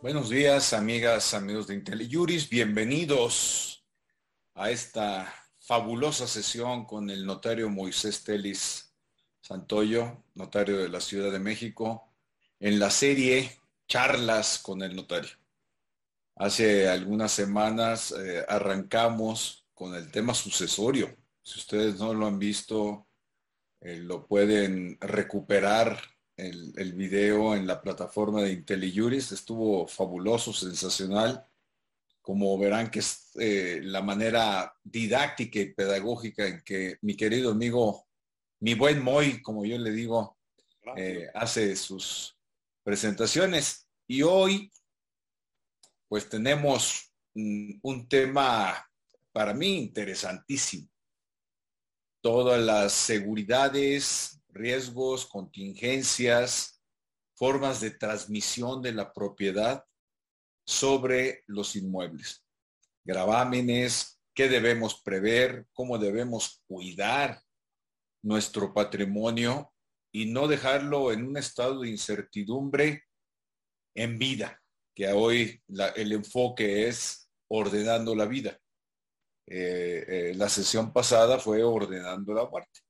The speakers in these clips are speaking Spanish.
Buenos días, amigas, amigos de IntelliJuris. Bienvenidos a esta fabulosa sesión con el notario Moisés Telis Santoyo, notario de la Ciudad de México, en la serie Charlas con el notario. Hace algunas semanas eh, arrancamos con el tema sucesorio. Si ustedes no lo han visto, eh, lo pueden recuperar el, video en la plataforma de IntelliJuris. Estuvo fabuloso, sensacional. Como verán que es eh, la manera didáctica y pedagógica en que mi querido amigo, mi buen Moy, como yo le digo, eh, hace sus presentaciones. Y hoy, pues tenemos un tema para mí interesantísimo. Todas las seguridades riesgos, contingencias, formas de transmisión de la propiedad sobre los inmuebles. Gravámenes, qué debemos prever, cómo debemos cuidar nuestro patrimonio y no dejarlo en un estado de incertidumbre en vida, que hoy el enfoque es ordenando la vida. Eh, eh, la sesión pasada fue ordenando la muerte.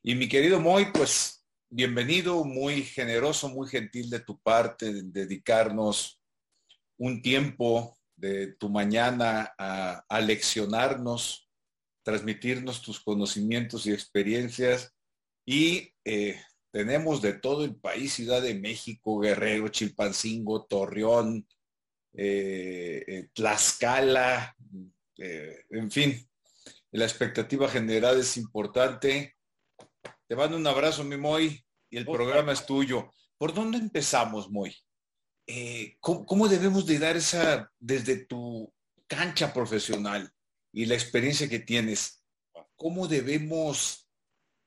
Y mi querido Moy, pues bienvenido, muy generoso, muy gentil de tu parte, de dedicarnos un tiempo de tu mañana a, leccionarnos, transmitirnos tus conocimientos y experiencias. Y eh, tenemos de todo el país, Ciudad de México, Guerrero, Chilpancingo, Torreón, eh, eh, Tlaxcala, en fin, la expectativa general es importante te mando un abrazo, mi Moy, y el programa es tuyo. ¿Por dónde empezamos, Moy? Eh, ¿cómo, debemos de dar esa, desde tu cancha profesional y la experiencia que tienes, cómo debemos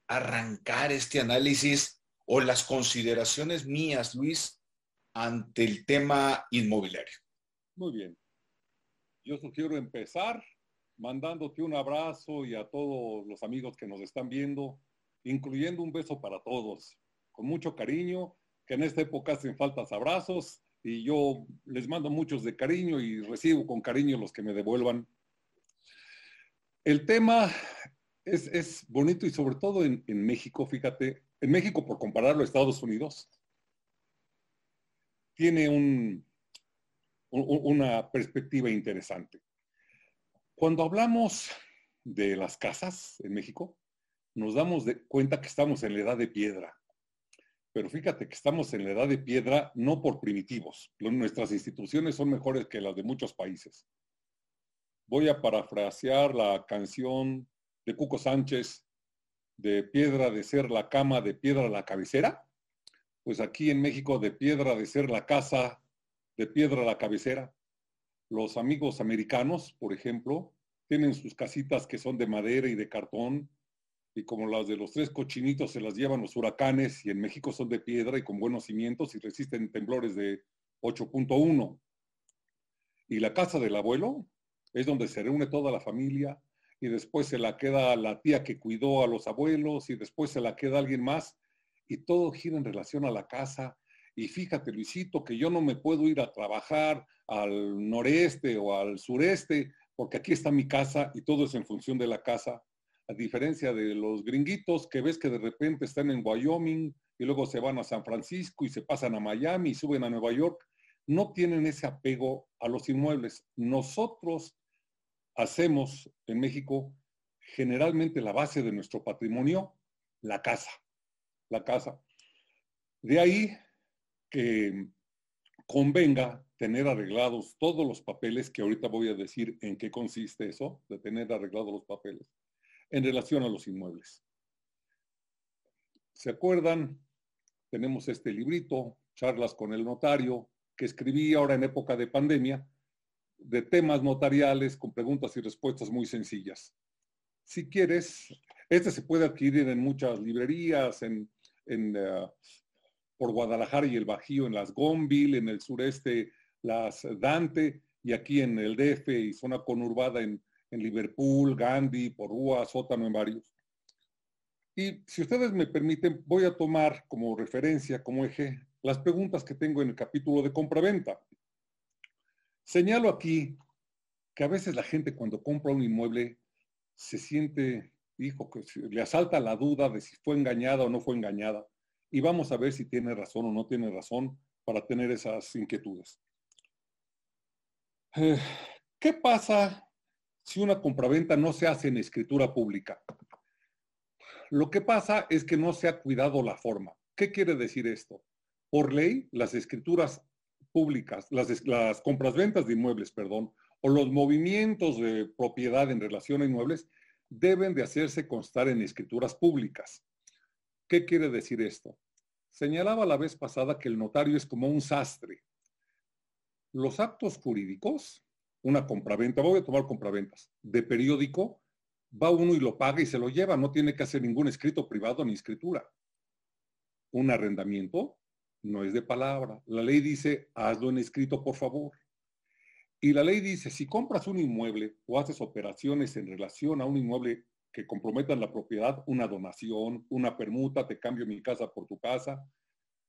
arrancar este análisis o las consideraciones mías, Luis, ante el tema inmobiliario? Muy bien. Yo sugiero empezar mandándote un abrazo y a todos los amigos que nos están viendo, incluyendo un beso para todos, con mucho cariño, que en esta época hacen faltas abrazos y yo les mando muchos de cariño y recibo con cariño los que me devuelvan. El tema es, bonito y sobre todo en, México, fíjate, en México por compararlo a Estados Unidos, tiene un, una perspectiva interesante. Cuando hablamos de las casas en México, nos damos de cuenta que estamos en la edad de piedra. Pero fíjate que estamos en la edad de piedra no por primitivos. Nuestras instituciones son mejores que las de muchos países. Voy a parafrasear la canción de Cuco Sánchez de piedra de ser la cama, de piedra la cabecera. Pues aquí en México de piedra de ser la casa, de piedra la cabecera. Los amigos americanos, por ejemplo, tienen sus casitas que son de madera y de cartón, y como las de los tres cochinitos se las llevan los huracanes y en México son de piedra y con buenos cimientos y resisten temblores de 8.1. Y la casa del abuelo es donde se reúne toda la familia y después se la queda la tía que cuidó a los abuelos y después se la queda alguien más y todo gira en relación a la casa. Y fíjate, Luisito, que yo no me puedo ir a trabajar al noreste o al sureste porque aquí está mi casa y todo es en función de la casa a diferencia de los gringuitos que ves que de repente están en Wyoming y luego se van a San Francisco y se pasan a Miami y suben a Nueva York, no tienen ese apego a los inmuebles. Nosotros hacemos en México generalmente la base de nuestro patrimonio, la casa, la casa. De ahí que convenga tener arreglados todos los papeles, que ahorita voy a decir en qué consiste eso, de tener arreglados los papeles en relación a los inmuebles. ¿Se acuerdan? Tenemos este librito, Charlas con el Notario, que escribí ahora en época de pandemia, de temas notariales con preguntas y respuestas muy sencillas. Si quieres, este se puede adquirir en muchas librerías, en, eh, por Guadalajara y el Bajío, en las Gonville, en el sureste, las Dante, y aquí en el DF y zona conurbada en en Liverpool, Gandhi, Porrúa, Sótano, en varios. Y si ustedes me permiten, voy a tomar como referencia, como eje, las preguntas que tengo en el capítulo de compra-venta. Señalo aquí que a veces la gente cuando compra un inmueble se siente, hijo, que le asalta la duda de si fue engañada o no fue engañada. Y vamos a ver si tiene razón o no tiene razón para tener esas inquietudes. Eh, ¿Qué pasa si una compraventa no se hace en escritura pública? Lo que pasa es que no se ha cuidado la forma. ¿Qué quiere decir esto? Por ley, las escrituras públicas, las, compras-ventas de inmuebles, perdón, o los movimientos de propiedad en relación a inmuebles deben de hacerse constar en escrituras públicas. ¿Qué quiere decir esto? Señalaba la vez pasada que el notario es como un sastre. Los actos jurídicos, una compraventa, voy a tomar compraventas, de periódico, va uno y lo paga y se lo lleva, no tiene que hacer ningún escrito privado ni escritura. Un arrendamiento no es de palabra. La ley dice, hazlo en escrito, por favor. Y la ley dice, si compras un inmueble o haces operaciones en relación a un inmueble que comprometan la propiedad, una donación, una permuta, te cambio mi casa por tu casa,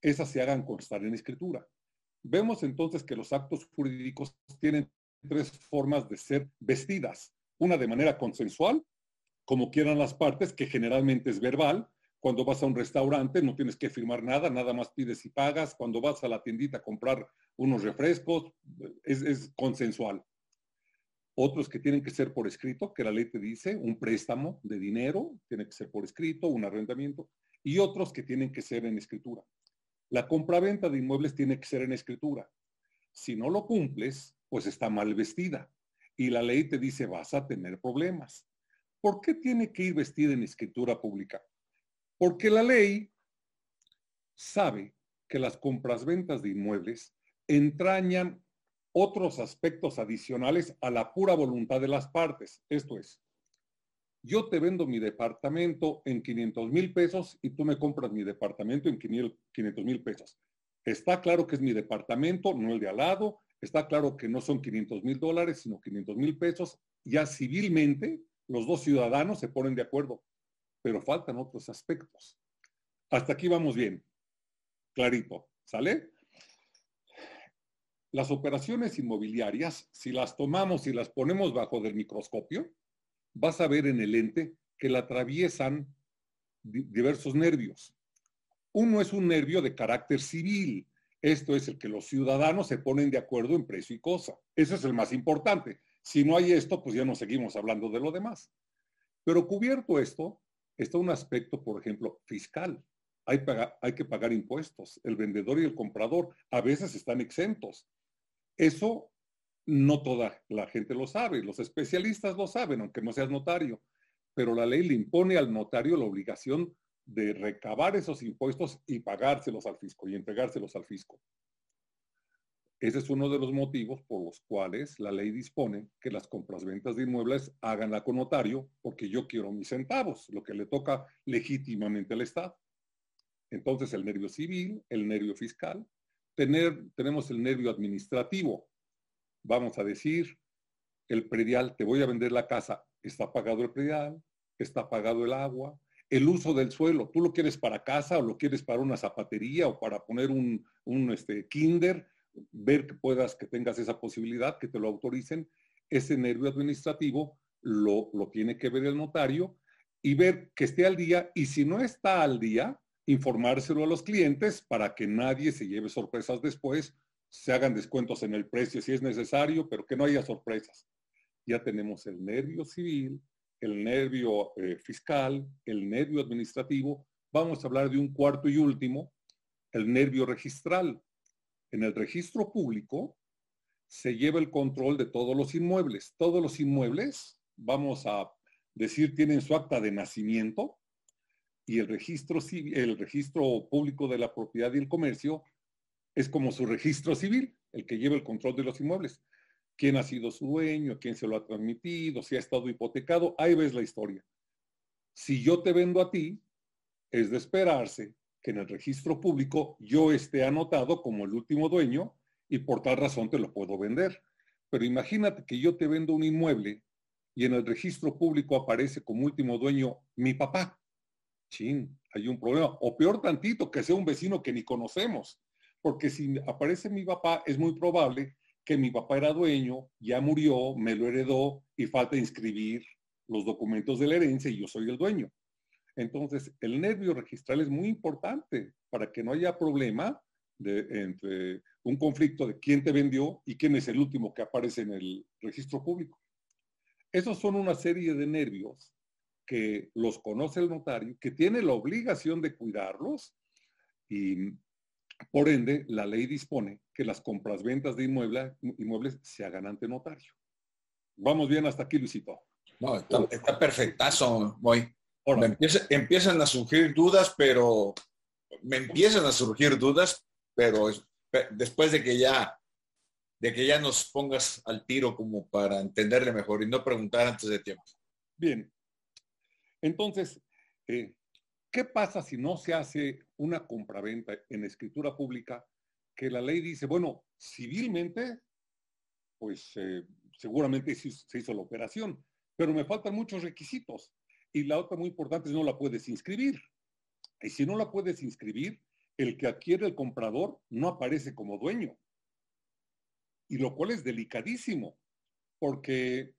esas se hagan constar en escritura. Vemos entonces que los actos jurídicos tienen tres formas de ser vestidas. Una de manera consensual, como quieran las partes, que generalmente es verbal. Cuando vas a un restaurante no tienes que firmar nada, nada más pides y pagas. Cuando vas a la tiendita a comprar unos refrescos, es, consensual. Otros que tienen que ser por escrito, que la ley te dice, un préstamo de dinero, tiene que ser por escrito, un arrendamiento, y otros que tienen que ser en escritura. La compraventa de inmuebles tiene que ser en escritura. Si no lo cumples, pues está mal vestida. Y la ley te dice, vas a tener problemas. ¿Por qué tiene que ir vestida en escritura pública? Porque la ley sabe que las compras-ventas de inmuebles entrañan otros aspectos adicionales a la pura voluntad de las partes. Esto es, yo te vendo mi departamento en 500 mil pesos y tú me compras mi departamento en 500 mil pesos. Está claro que es mi departamento, no el de al lado. Está claro que no son 500 mil dólares, sino 500 mil pesos. Ya civilmente los dos ciudadanos se ponen de acuerdo, pero faltan otros aspectos. Hasta aquí vamos bien. Clarito. ¿Sale? Las operaciones inmobiliarias, si las tomamos y las ponemos bajo del microscopio, vas a ver en el ente que la atraviesan diversos nervios. Uno es un nervio de carácter civil. Esto es el que los ciudadanos se ponen de acuerdo en precio y cosa. Eso es el más importante. Si no hay esto, pues ya no seguimos hablando de lo demás. Pero cubierto esto, está un aspecto, por ejemplo, fiscal. Hay, hay, que pagar impuestos. El vendedor y el comprador a veces están exentos. Eso no toda la gente lo sabe. Los especialistas lo saben, aunque no seas notario. Pero la ley le impone al notario la obligación de recabar esos impuestos y pagárselos al fisco y entregárselos al fisco. Ese es uno de los motivos por los cuales la ley dispone que las compras-ventas de inmuebles háganla con notario, porque yo quiero mis centavos, lo que le toca legítimamente al Estado. Entonces, el nervio civil, el nervio fiscal, tener, tenemos el nervio administrativo. Vamos a decir, el predial, te voy a vender la casa, está pagado el predial, está pagado el agua, el uso del suelo, tú lo quieres para casa o lo quieres para una zapatería o para poner un, un este, kinder, ver que puedas, que tengas esa posibilidad, que te lo autoricen, ese nervio administrativo lo, lo tiene que ver el notario y ver que esté al día y si no está al día, informárselo a los clientes para que nadie se lleve sorpresas después, se hagan descuentos en el precio si es necesario, pero que no haya sorpresas. Ya tenemos el nervio civil, el nervio eh, fiscal, el nervio administrativo. Vamos a hablar de un cuarto y último, el nervio registral en el registro público se lleva el control de todos los inmuebles. Todos los inmuebles, vamos a decir, tienen su acta de nacimiento y el registro, el registro público de la propiedad y el comercio es como su registro civil, el que lleva el control de los inmuebles. ¿Quién ha sido su dueño? ¿Quién se lo ha transmitido? ¿Si ha estado hipotecado? Ahí ves la historia. Si yo te vendo a ti, es de esperarse que en el registro público yo esté anotado como el último dueño y por tal razón te lo puedo vender. Pero imagínate que yo te vendo un inmueble y en el registro público aparece como último dueño mi papá. Chin, hay un problema. O peor tantito, que sea un vecino que ni conocemos. Porque si aparece mi papá, es muy probable que mi papá era dueño, ya murió, me lo heredó y falta inscribir los documentos de la herencia y yo soy el dueño. Entonces, el nervio registral es muy importante para que no haya problema de, entre un conflicto de quién te vendió y quién es el último que aparece en el registro público. Esos son una serie de nervios que los conoce el notario, que tiene la obligación de cuidarlos y por ende la ley dispone que las compras ventas de inmuebles se hagan ante notario. Vamos bien hasta aquí, Luisito. No, está, perfectazo, voy. Me empiezan a surgir dudas, pero me empiezan a surgir dudas, pero después de que ya de que ya nos pongas al tiro como para entenderle mejor y no preguntar antes de tiempo. Bien. Entonces, eh, ¿qué pasa si no se hace una compraventa en escritura pública que la ley dice, bueno, civilmente, pues eh, seguramente se hizo la operación, pero me faltan muchos requisitos. Y la otra muy importante es no la puedes inscribir. Y si no la puedes inscribir, el que adquiere el comprador no aparece como dueño. Y lo cual es delicadísimo, porque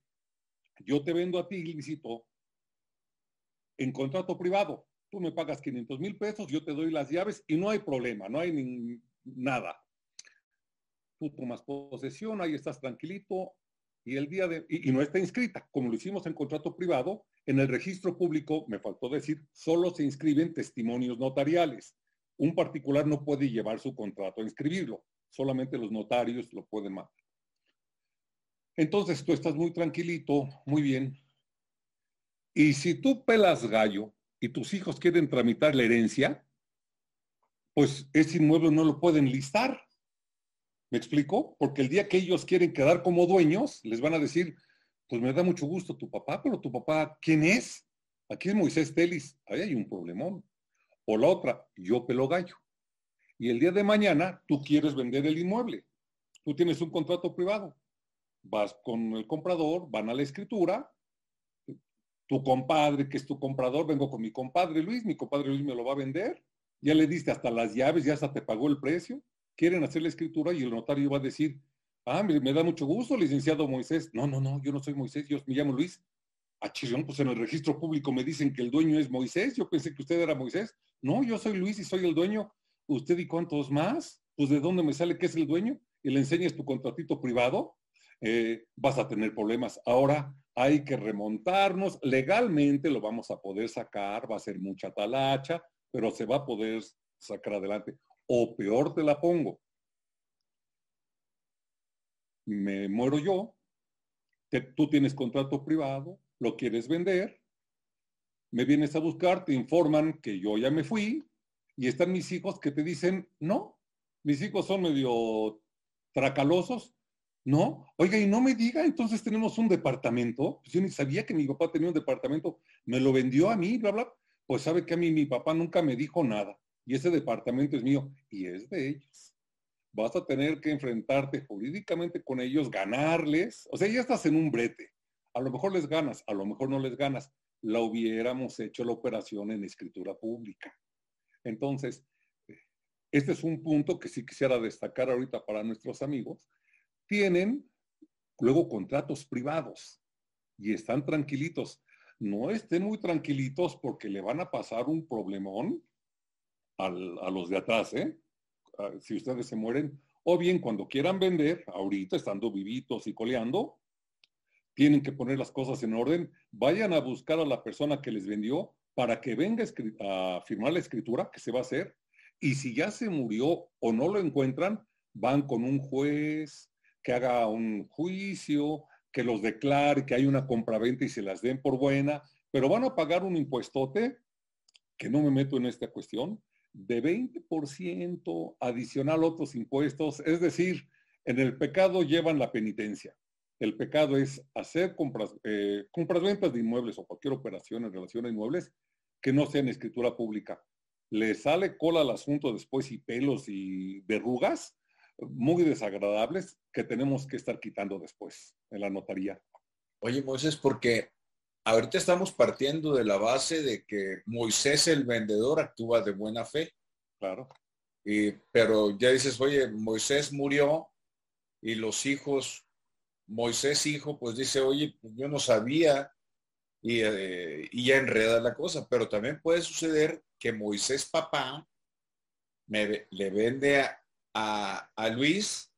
yo te vendo a ti, Luisito, en contrato privado. Tú me pagas 500 mil pesos, yo te doy las llaves y no hay problema, no hay nada. Tú tomas posesión, ahí estás tranquilito y el día de, y, no está inscrita, como lo hicimos en contrato privado, en el registro público, me faltó decir, solo se inscriben testimonios notariales. Un particular no puede llevar su contrato a inscribirlo, solamente los notarios lo pueden mandar. Entonces tú estás muy tranquilito, muy bien. Y si tú pelas gallo y tus hijos quieren tramitar la herencia, pues ese inmueble no lo pueden listar. ¿Me explico? Porque el día que ellos quieren quedar como dueños, les van a decir, pues me da mucho gusto tu papá, pero tu papá, ¿quién es? Aquí es Moisés Telis, ahí hay un problemón. O la otra, yo pelo gallo. Y el día de mañana tú quieres vender el inmueble. Tú tienes un contrato privado. Vas con el comprador, van a la escritura. Tu compadre, que es tu comprador, vengo con mi compadre Luis, mi compadre Luis me lo va a vender. Ya le diste hasta las llaves, ya hasta te pagó el precio quieren hacer la escritura y el notario va a decir, ah, me, da mucho gusto, licenciado Moisés. No, no, no, yo no soy Moisés, yo me llamo Luis. Ah, chirrión, pues en el registro público me dicen que el dueño es Moisés, yo pensé que usted era Moisés. No, yo soy Luis y soy el dueño. ¿Usted y cuántos más? Pues de dónde me sale que es el dueño y le enseñas tu contratito privado, eh, vas a tener problemas. Ahora hay que remontarnos, legalmente lo vamos a poder sacar, va a ser mucha talacha, pero se va a poder sacar adelante. O peor te la pongo. Me muero yo, tú tienes contrato privado, lo quieres vender, me vienes a buscar, te informan que yo ya me fui y están mis hijos que te dicen, no, mis hijos son medio tracalosos, no, oiga, y no me diga, entonces tenemos un departamento, pues yo ni sabía que mi papá tenía un departamento, me lo vendió a mí, bla, bla, pues sabe que a mí mi papá nunca me dijo nada y ese departamento es mío y es de ellos. Vas a tener que enfrentarte jurídicamente con ellos, ganarles. O sea, ya estás en un brete. A lo mejor les ganas, a lo mejor no les ganas. La hubiéramos hecho la operación en escritura pública. Entonces, este es un punto que sí quisiera destacar ahorita para nuestros amigos. Tienen luego contratos privados y están tranquilitos. No estén muy tranquilitos porque le van a pasar un problemón a los de atrás, ¿eh? Ah, si ustedes se mueren, o bien cuando quieran vender, ahorita estando vivitos y coleando, tienen que poner las cosas en orden, vayan a buscar a la persona que les vendió para que venga a firmar la escritura que se va a hacer, y si ya se murió o no lo encuentran, van con un juez que haga un juicio, que los declare, que hay una compraventa y se las den por buena, pero van a pagar un impuestote, que no me meto en esta cuestión, de 20% adicional otros impuestos, es decir, en el pecado llevan la penitencia. El pecado es hacer compras, eh, compras ventas de inmuebles o cualquier operación en relación a inmuebles que no sea en escritura pública. Le sale cola al asunto después y pelos y verrugas muy desagradables que tenemos que estar quitando después en la notaría. Oye, Moisés, porque ahorita estamos partiendo de la base de que Moisés el vendedor actúa de buena fe. Claro. Y, pero ya dices, oye, Moisés murió, y los hijos, Moisés hijo, pues dice, oye, pues yo no sabía y, eh, y, ya enreda la cosa, pero también puede suceder que Moisés papá me, le vende a, a, Luis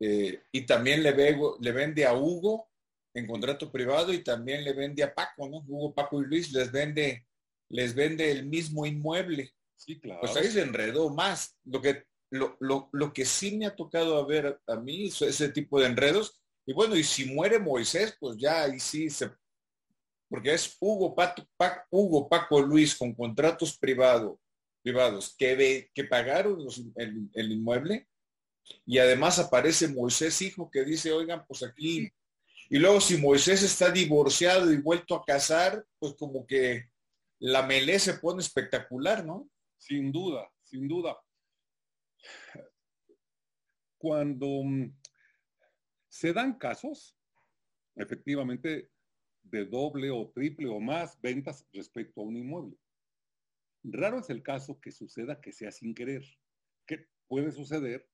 eh, y también le, le vende a Hugo en contrato privado y también le vende a Paco, ¿no? Hugo, Paco y Luis les vende, les vende el mismo inmueble. Sí, claro. Pues ahí se enredó más. Lo que, lo, lo, lo que sí me ha tocado a ver a mí es ese tipo de enredos. Y bueno, y si muere Moisés, pues ya ahí sí se porque es Hugo, Paco, Hugo, Paco Luis con contratos privados privados que, que pagaron el, el, inmueble y además aparece Moisés hijo que dice, oigan, pues aquí. Y luego si Moisés está divorciado y vuelto a casar, pues como que la melé se pone espectacular, ¿no? Sin duda, sin duda. Cuando mm, se dan casos, efectivamente, de doble o triple o más ventas respecto a un inmueble. Raro es el caso que suceda que sea sin querer. Que puede suceder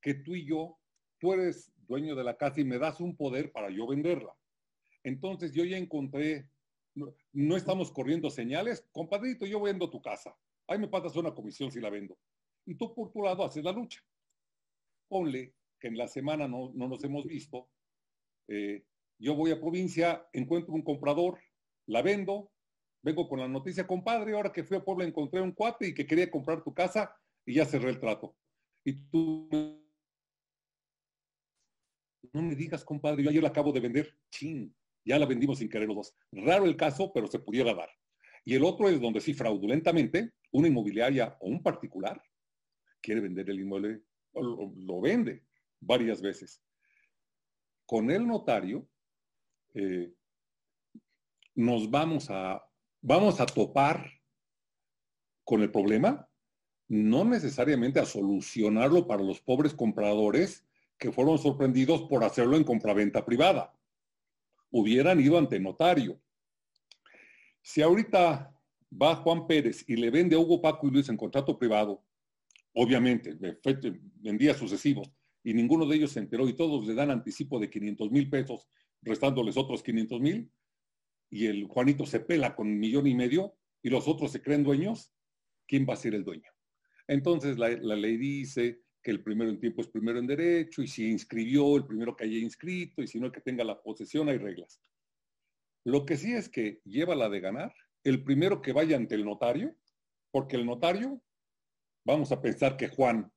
que tú y yo, tú eres dueño de la casa y me das un poder para yo venderla. Entonces yo ya encontré, no, estamos corriendo señales, compadrito, yo vendo tu casa. Ahí me pasas una comisión si la vendo. Y tú por tu lado haces la lucha. Ponle que en la semana no, no nos hemos visto, eh, yo voy a provincia, encuentro un comprador, la vendo, vengo con la noticia, compadre, ahora que fui a Puebla encontré un cuate y que quería comprar tu casa y ya cerré el trato. Y tú no me digas, compadre, yo ayer la acabo de vender. Chin, ya la vendimos sin querer los dos. Raro el caso, pero se pudiera dar. Y el otro es donde sí, fraudulentamente, una inmobiliaria o un particular quiere vender el inmueble, lo, vende varias veces. Con el notario, eh, nos vamos a, vamos a topar con el problema, no necesariamente a solucionarlo para los pobres compradores que fueron sorprendidos por hacerlo en compraventa privada. Hubieran ido ante notario. Si ahorita va Juan Pérez y le vende a Hugo Paco y Luis en contrato privado, obviamente, en días sucesivos, y ninguno de ellos se enteró y todos le dan anticipo de 500 mil pesos restándoles otros 500 mil, y el Juanito se pela con un millón y medio, y los otros se creen dueños, ¿quién va a ser el dueño? Entonces la, ley dice que el primero en tiempo es primero en derecho, y si inscribió, el primero que haya inscrito, y si no, el que tenga la posesión, hay reglas. Lo que sí es que lleva la de ganar el primero que vaya ante el notario, porque el notario, vamos a pensar que Juan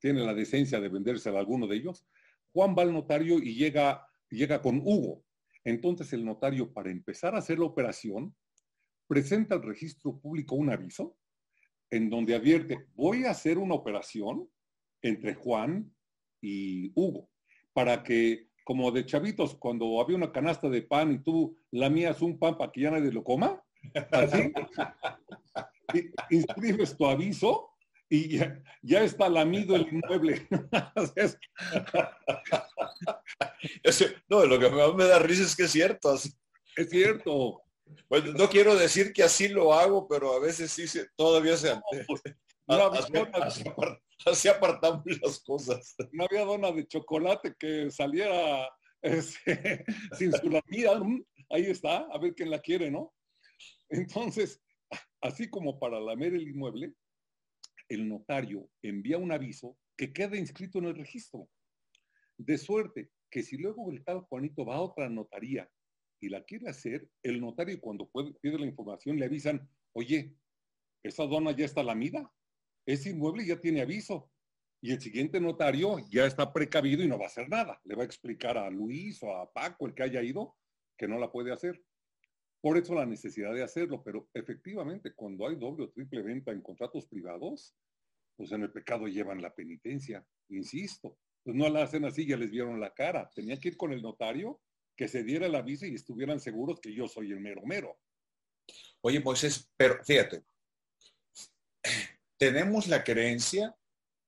tiene la decencia de venderse a alguno de ellos, Juan va al notario y llega llega con Hugo. Entonces el notario, para empezar a hacer la operación, presenta al registro público un aviso en donde advierte, voy a hacer una operación entre Juan y Hugo, para que, como de chavitos, cuando había una canasta de pan y tú lamías un pan para que ya nadie lo coma, así, inscribes tu aviso y ya, está lamido el inmueble. no, lo que me da risa es que es cierto. Es cierto. Bueno, no quiero decir que así lo hago, pero a veces sí se, todavía se... Pues, así, apartamos las cosas. No había dona de chocolate que saliera este, sin su lamida. Ahí está, a ver quién la quiere, ¿no? Entonces, así como para lamer el inmueble, el notario envía un aviso que queda inscrito en el registro. De suerte que si luego el tal Juanito va a otra notaría y la quiere hacer, el notario cuando puede, pide la información le avisan, oye, esa dona ya está lamida, ese inmueble ya tiene aviso. Y el siguiente notario ya está precavido y no va a hacer nada. Le va a explicar a Luis o a Paco, el que haya ido, que no la puede hacer. Por eso la necesidad de hacerlo, pero efectivamente cuando hay doble o triple venta en contratos privados, pues en el pecado llevan la penitencia, insisto. Pues no la hacen así, ya les vieron la cara. Tenían que ir con el notario que se diera el aviso y estuvieran seguros que yo soy el mero mero. Oye, Moisés, pero fíjate, tenemos la creencia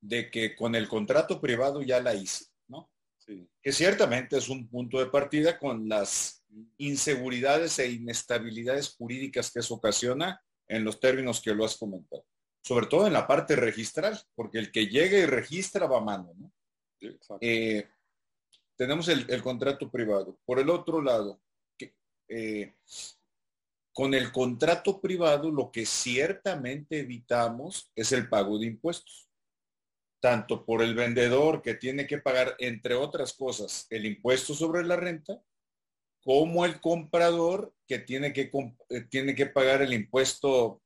de que con el contrato privado ya la hice, ¿no? Sí. Que ciertamente es un punto de partida con las inseguridades e inestabilidades jurídicas que eso ocasiona en los términos que lo has comentado. Sobre todo en la parte registral, porque el que llega y registra va a mano, ¿no? Eh, tenemos el, contrato privado. Por el otro lado, eh, con el contrato privado lo que ciertamente evitamos es el pago de impuestos, tanto por el vendedor que tiene que pagar, entre otras cosas, el impuesto sobre la renta, como el comprador que tiene que, eh, tiene que pagar el impuesto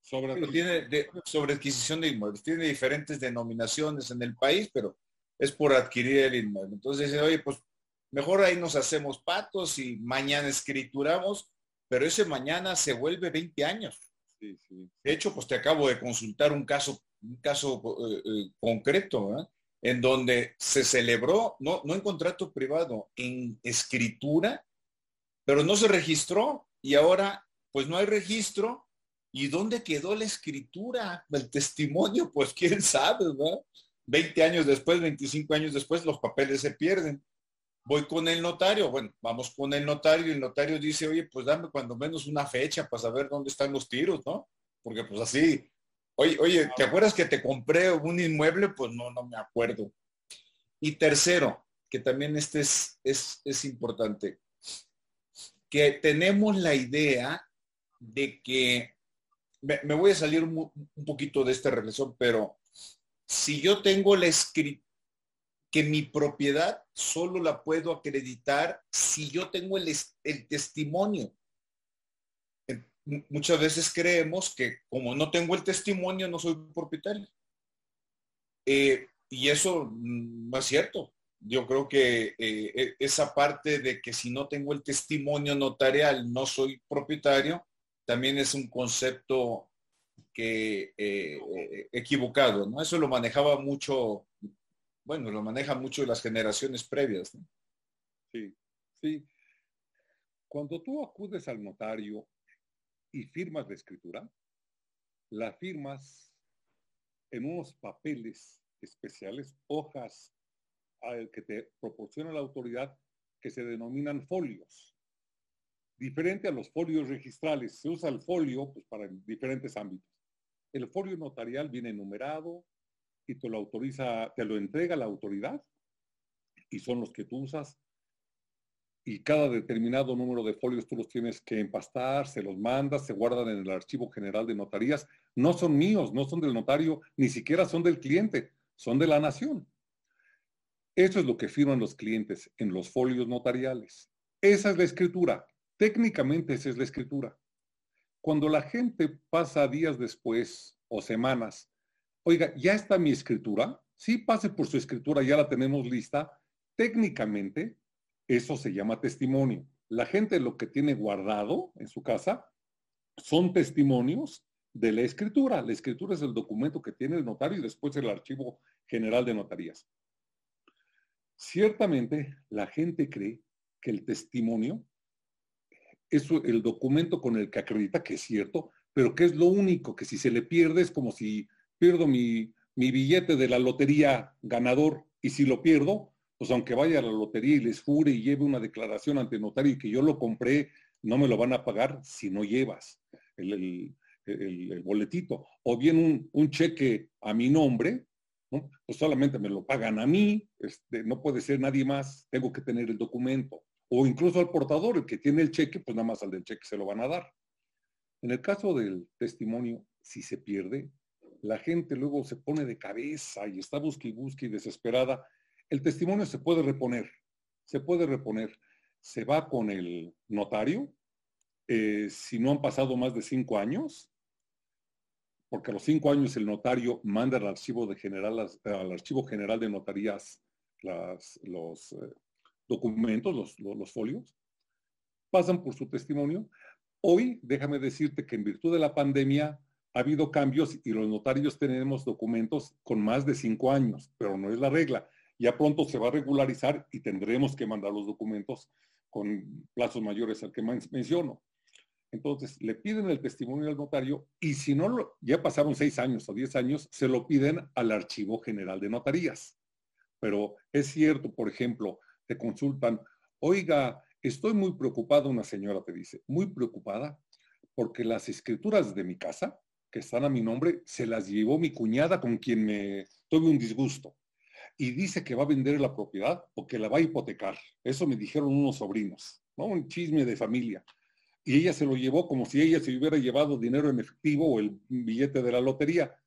sobre, tiene sobre adquisición de inmuebles. Tiene diferentes denominaciones en el país, pero es por adquirir el inmueble. Entonces dice, oye, pues mejor ahí nos hacemos patos y mañana escrituramos, pero ese mañana se vuelve 20 años. De hecho, pues te acabo de consultar un caso, un caso eh, eh, concreto, en donde se celebró, no, no en contrato privado, en escritura, pero no se registró y ahora pues no hay registro. ¿Y dónde quedó la escritura? El testimonio, pues quién sabe, ¿no? 20 años después, 25 años después, los papeles se pierden. Voy con el notario, bueno, vamos con el notario y el notario dice, oye, pues dame cuando menos una fecha para saber dónde están los tiros, ¿no? Porque pues así, oye, oye, ¿te acuerdas que te compré un inmueble? Pues no, no me acuerdo. Y tercero, que también este es, es, es importante, que tenemos la idea de que, me, voy a salir un, poquito de esta relación, pero si yo tengo la escritura, que mi propiedad solo la puedo acreditar si yo tengo el, testimonio. Muchas veces creemos que como no tengo el testimonio no soy propietario. Eh, y eso no es cierto. Yo creo que eh, e, esa parte de que si no tengo el testimonio notarial no soy propietario, también es un concepto que eh, eh, equivocado, ¿no? Eso lo manejaba mucho, bueno, lo maneja mucho las generaciones previas, Sí, sí. Cuando tú acudes al notario y firmas la escritura, la firmas en unos papeles especiales, hojas que te proporciona la autoridad que se denominan folios. Diferente a los folios registrales, se usa el folio pues, para diferentes ámbitos. El folio notarial viene numerado y te lo autoriza, te lo entrega la autoridad y son los que tú usas. Y cada determinado número de folios tú los tienes que empastar, se los mandas, se guardan en el archivo general de notarías. No son míos, no son del notario, ni siquiera son del cliente, son de la nación. Eso es lo que firman los clientes en los folios notariales. Esa es la escritura. Técnicamente esa es la escritura. Cuando la gente pasa días después o semanas, oiga, ¿ya está mi escritura? Sí, pase por su escritura, ya la tenemos lista. Técnicamente, eso se llama testimonio. La gente lo que tiene guardado en su casa son testimonios de la escritura. La escritura es el documento que tiene el notario y después el archivo general de notarías. Ciertamente, la gente cree que el testimonio es el documento con el que acredita que es cierto, pero que es lo único, que si se le pierde es como si pierdo mi, billete de la lotería ganador y si lo pierdo, pues aunque vaya a la lotería y les jure y lleve una declaración ante notario y que yo lo compré, no me lo van a pagar si no llevas el, boletito. O bien un, cheque a mi nombre, pues solamente me lo pagan a mí, este, no puede ser nadie más, tengo que tener el documento o incluso al portador, el que tiene el cheque, pues nada más al del cheque se lo van a dar. En el caso del testimonio, si se pierde, la gente luego se pone de cabeza y está busque y busque y desesperada. El testimonio se puede reponer, se puede reponer. Se va con el notario, eh, si no han pasado más de cinco años, porque a los cinco años el notario manda al archivo, de general, al archivo general de notarías los, eh, documentos, los, folios, pasan por su testimonio. Hoy, déjame decirte que en virtud de la pandemia ha habido cambios y los notarios tenemos documentos con más de cinco años, pero no es la regla. Ya pronto se va a regularizar y tendremos que mandar los documentos con plazos mayores al que menciono. Entonces, le piden el testimonio al notario y si no, lo, ya pasaron seis años o diez años, se lo piden al Archivo General de Notarías. Pero es cierto, por ejemplo, te consultan, oiga, estoy muy preocupada, una señora te dice, muy preocupada porque las escrituras de mi casa, que están a mi nombre, se las llevó mi cuñada con quien me tuve un disgusto. y dice que va a vender la propiedad o que la va a hipotecar. Eso me dijeron unos sobrinos, ¿no? Un chisme de familia. Y ella se lo llevó como si ella se hubiera llevado dinero en efectivo o el billete de la lotería.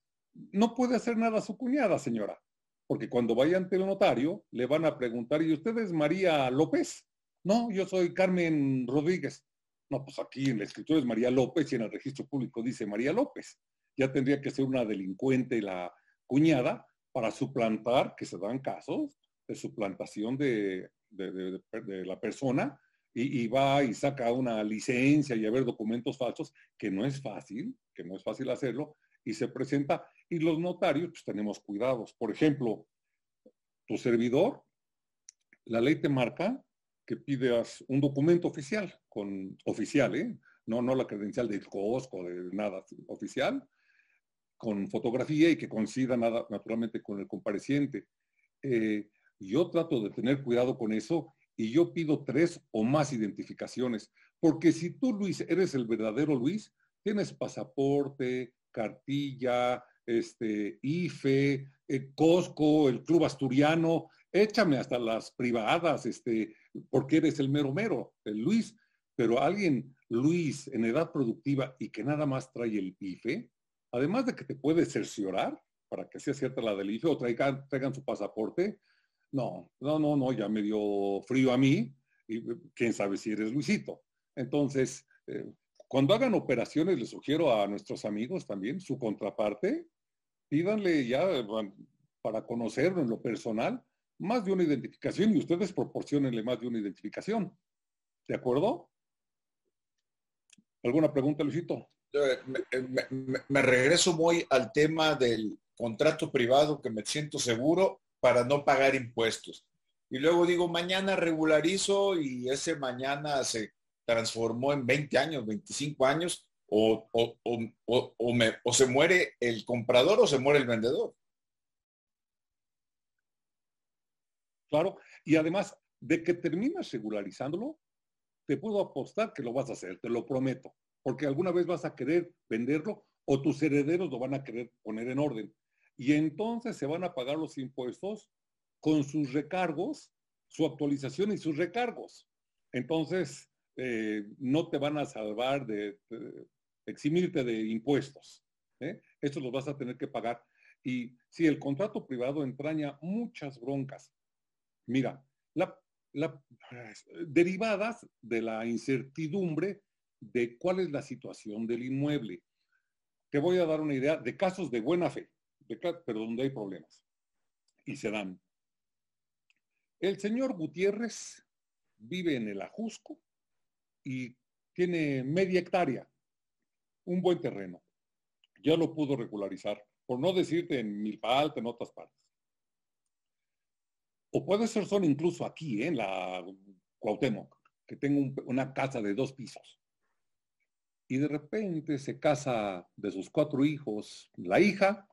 No puede hacer nada su cuñada, señora, porque cuando vaya ante el notario le van a preguntar, ¿y usted es María López? No, yo soy Carmen Rodríguez. No, pues aquí en la escritura es María López y en el registro público dice María López. Ya tendría que ser una delincuente la cuñada para suplantar, que se dan casos de suplantación de, la persona y, va y saca una licencia y a ver documentos falsos, que no es fácil, que no es fácil hacerlo, y se presenta. Y los notarios, pues tenemos cuidados. Por ejemplo, tu servidor, la ley te marca que pidas un documento oficial, con oficial, ¿eh? no, no la credencial del COSCO, de nada, oficial, con fotografía y que coincida nada, naturalmente con el compareciente. Eh, yo trato de tener cuidado con eso y yo pido tres o más identificaciones, porque si tú, Luis, eres el verdadero Luis, tienes pasaporte, cartilla, este, IFE, el Costco, el Club Asturiano, échame hasta las privadas, este, porque eres el mero mero, el Luis, pero alguien, Luis, en edad productiva y que nada más trae el IFE, además de que te puede cerciorar para que sea cierta la del IFE o traigan, su pasaporte, no, no, no, no, ya me dio frío a mí y quién sabe si eres Luisito. Entonces, eh, cuando hagan operaciones, les sugiero a nuestros amigos también su contraparte, pídanle ya para conocerlo en lo personal más de una identificación y ustedes proporcionenle más de una identificación. ¿De acuerdo? ¿Alguna pregunta, Luisito? Eh, me, regreso muy al tema del contrato privado que me siento seguro para no pagar impuestos. Y luego digo, mañana regularizo y ese mañana se transformó en 20 años, 25 años, o, o se muere el comprador o se muere el vendedor. Claro, y además de que terminas regularizándolo, te puedo apostar que lo vas a hacer, te lo prometo porque alguna vez vas a querer venderlo o tus herederos lo van a querer poner en orden. Y entonces se van a pagar los impuestos con sus recargos, su actualización y sus recargos. Entonces, eh, no te van a salvar de, eximirte de impuestos. ¿eh? Esto los vas a tener que pagar. Y si el contrato privado entraña muchas broncas. Mira, derivadas de la incertidumbre de cuál es la situación del inmueble. Te voy a dar una idea de casos de buena fe, pero donde hay problemas. Y se dan. El señor Gutiérrez vive en el Ajusco y tiene media hectárea, un buen terreno. Ya lo pudo regularizar, por no decirte en Milpa en otras partes. O puede ser solo incluso aquí, en la Cuauhtémoc, que tengo una casa de dos pisos y de repente se casa de sus cuatro hijos la hija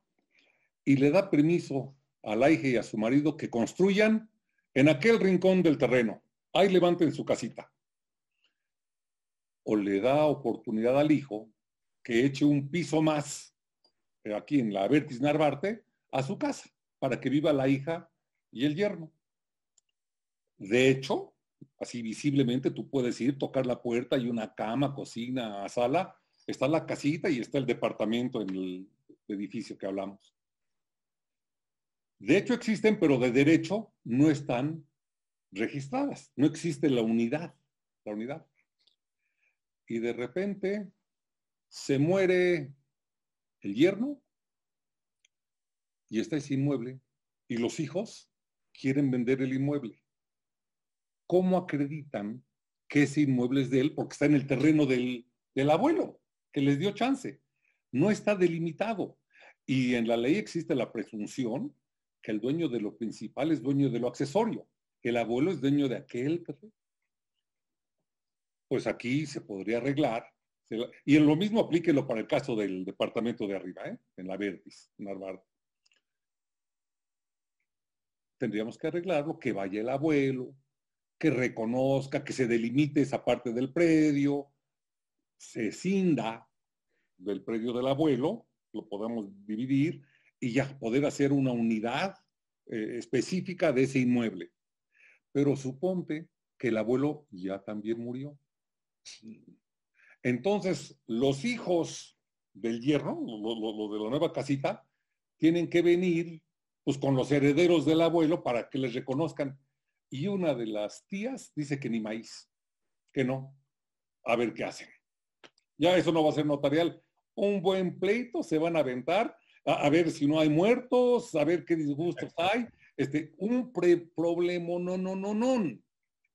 y le da permiso a la hija y a su marido que construyan en aquel rincón del terreno. Ahí levanten su casita. O le da oportunidad al hijo que eche un piso más eh, aquí en la Vertis Narvarte a su casa para que viva la hija y el yerno. De hecho, así visiblemente tú puedes ir, tocar la puerta y una cama, cocina, sala, está la casita y está el departamento en el edificio que hablamos. De hecho existen, pero de derecho no están registradas. No existe la unidad, la unidad. Y de repente se muere el yerno y está ese inmueble y los hijos quieren vender el inmueble. ¿cómo acreditan que ese inmueble es de él? Porque está en el terreno del, abuelo, que les dio chance. No está delimitado. Y en la ley existe la presunción que el dueño de lo principal es dueño de lo accesorio. El abuelo es dueño de aquel Pues aquí se podría arreglar. Y en lo mismo aplíquelo para el caso del departamento de arriba, ¿eh? en la Vertis, en Tendríamos que arreglarlo, que vaya el abuelo, que reconozca, que se delimite esa parte del predio, se cinda del predio del abuelo, lo podemos dividir y ya poder hacer una unidad eh, específica de ese inmueble. Pero suponte que el abuelo ya también murió. Entonces, los hijos del hierro, lo, de la nueva casita, tienen que venir pues con los herederos del abuelo para que les reconozcan. Y una de las tías dice que ni maíz, que no. A ver qué hacen. Ya eso no va a ser notarial. Un buen pleito se van a aventar, a, ver si no hay muertos, a ver qué disgustos hay. Este, un problema, no, no, no, no.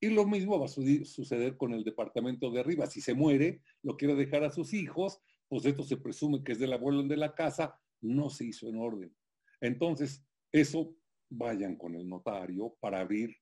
Y lo mismo va a suceder con el departamento de arriba. Si se muere, lo quiere dejar a sus hijos, pues esto se presume que es del abuelo de la casa, no se hizo en orden. Entonces, eso vayan con el notario para abrir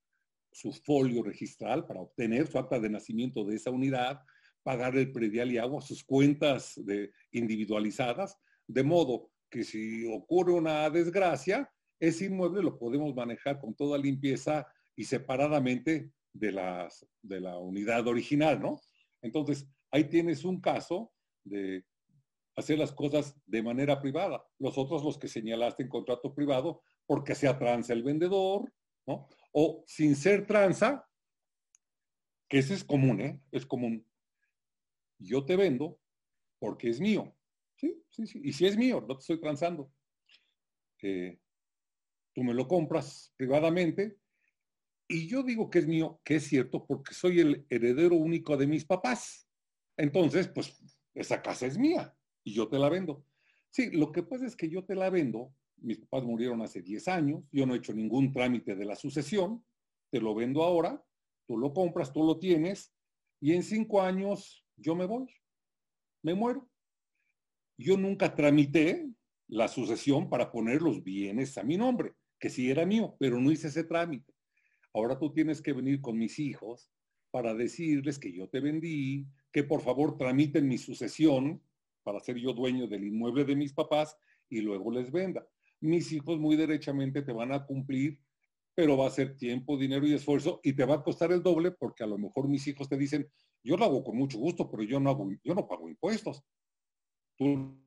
su folio registral, para obtener su acta de nacimiento de esa unidad, pagar el predial y agua, sus cuentas de, individualizadas, de modo que si ocurre una desgracia, ese inmueble lo podemos manejar con toda limpieza y separadamente de, las, de la unidad original, ¿no? Entonces, ahí tienes un caso de hacer las cosas de manera privada. Los otros, los que señalaste en contrato privado, porque sea tranza el vendedor, ¿no? O sin ser tranza, que ese es común, ¿eh? Es común. Yo te vendo porque es mío. Sí, sí, sí. Y si es mío, no te estoy transando. Eh, tú me lo compras privadamente y yo digo que es mío, que es cierto, porque soy el heredero único de mis papás. Entonces, pues esa casa es mía y yo te la vendo. Sí, lo que pasa es que yo te la vendo, mis papás murieron hace 10 años, yo no he hecho ningún trámite de la sucesión, te lo vendo ahora, tú lo compras, tú lo tienes, y en cinco años yo me voy, me muero. Yo nunca tramité la sucesión para poner los bienes a mi nombre, que sí era mío, pero no hice ese trámite. Ahora tú tienes que venir con mis hijos para decirles que yo te vendí, que por favor tramiten mi sucesión para ser yo dueño del inmueble de mis papás y luego les venda. Mis hijos muy derechamente te van a cumplir, pero va a ser tiempo, dinero y esfuerzo y te va a costar el doble porque a lo mejor mis hijos te dicen, yo lo hago con mucho gusto, pero yo no hago, yo no pago impuestos. Tú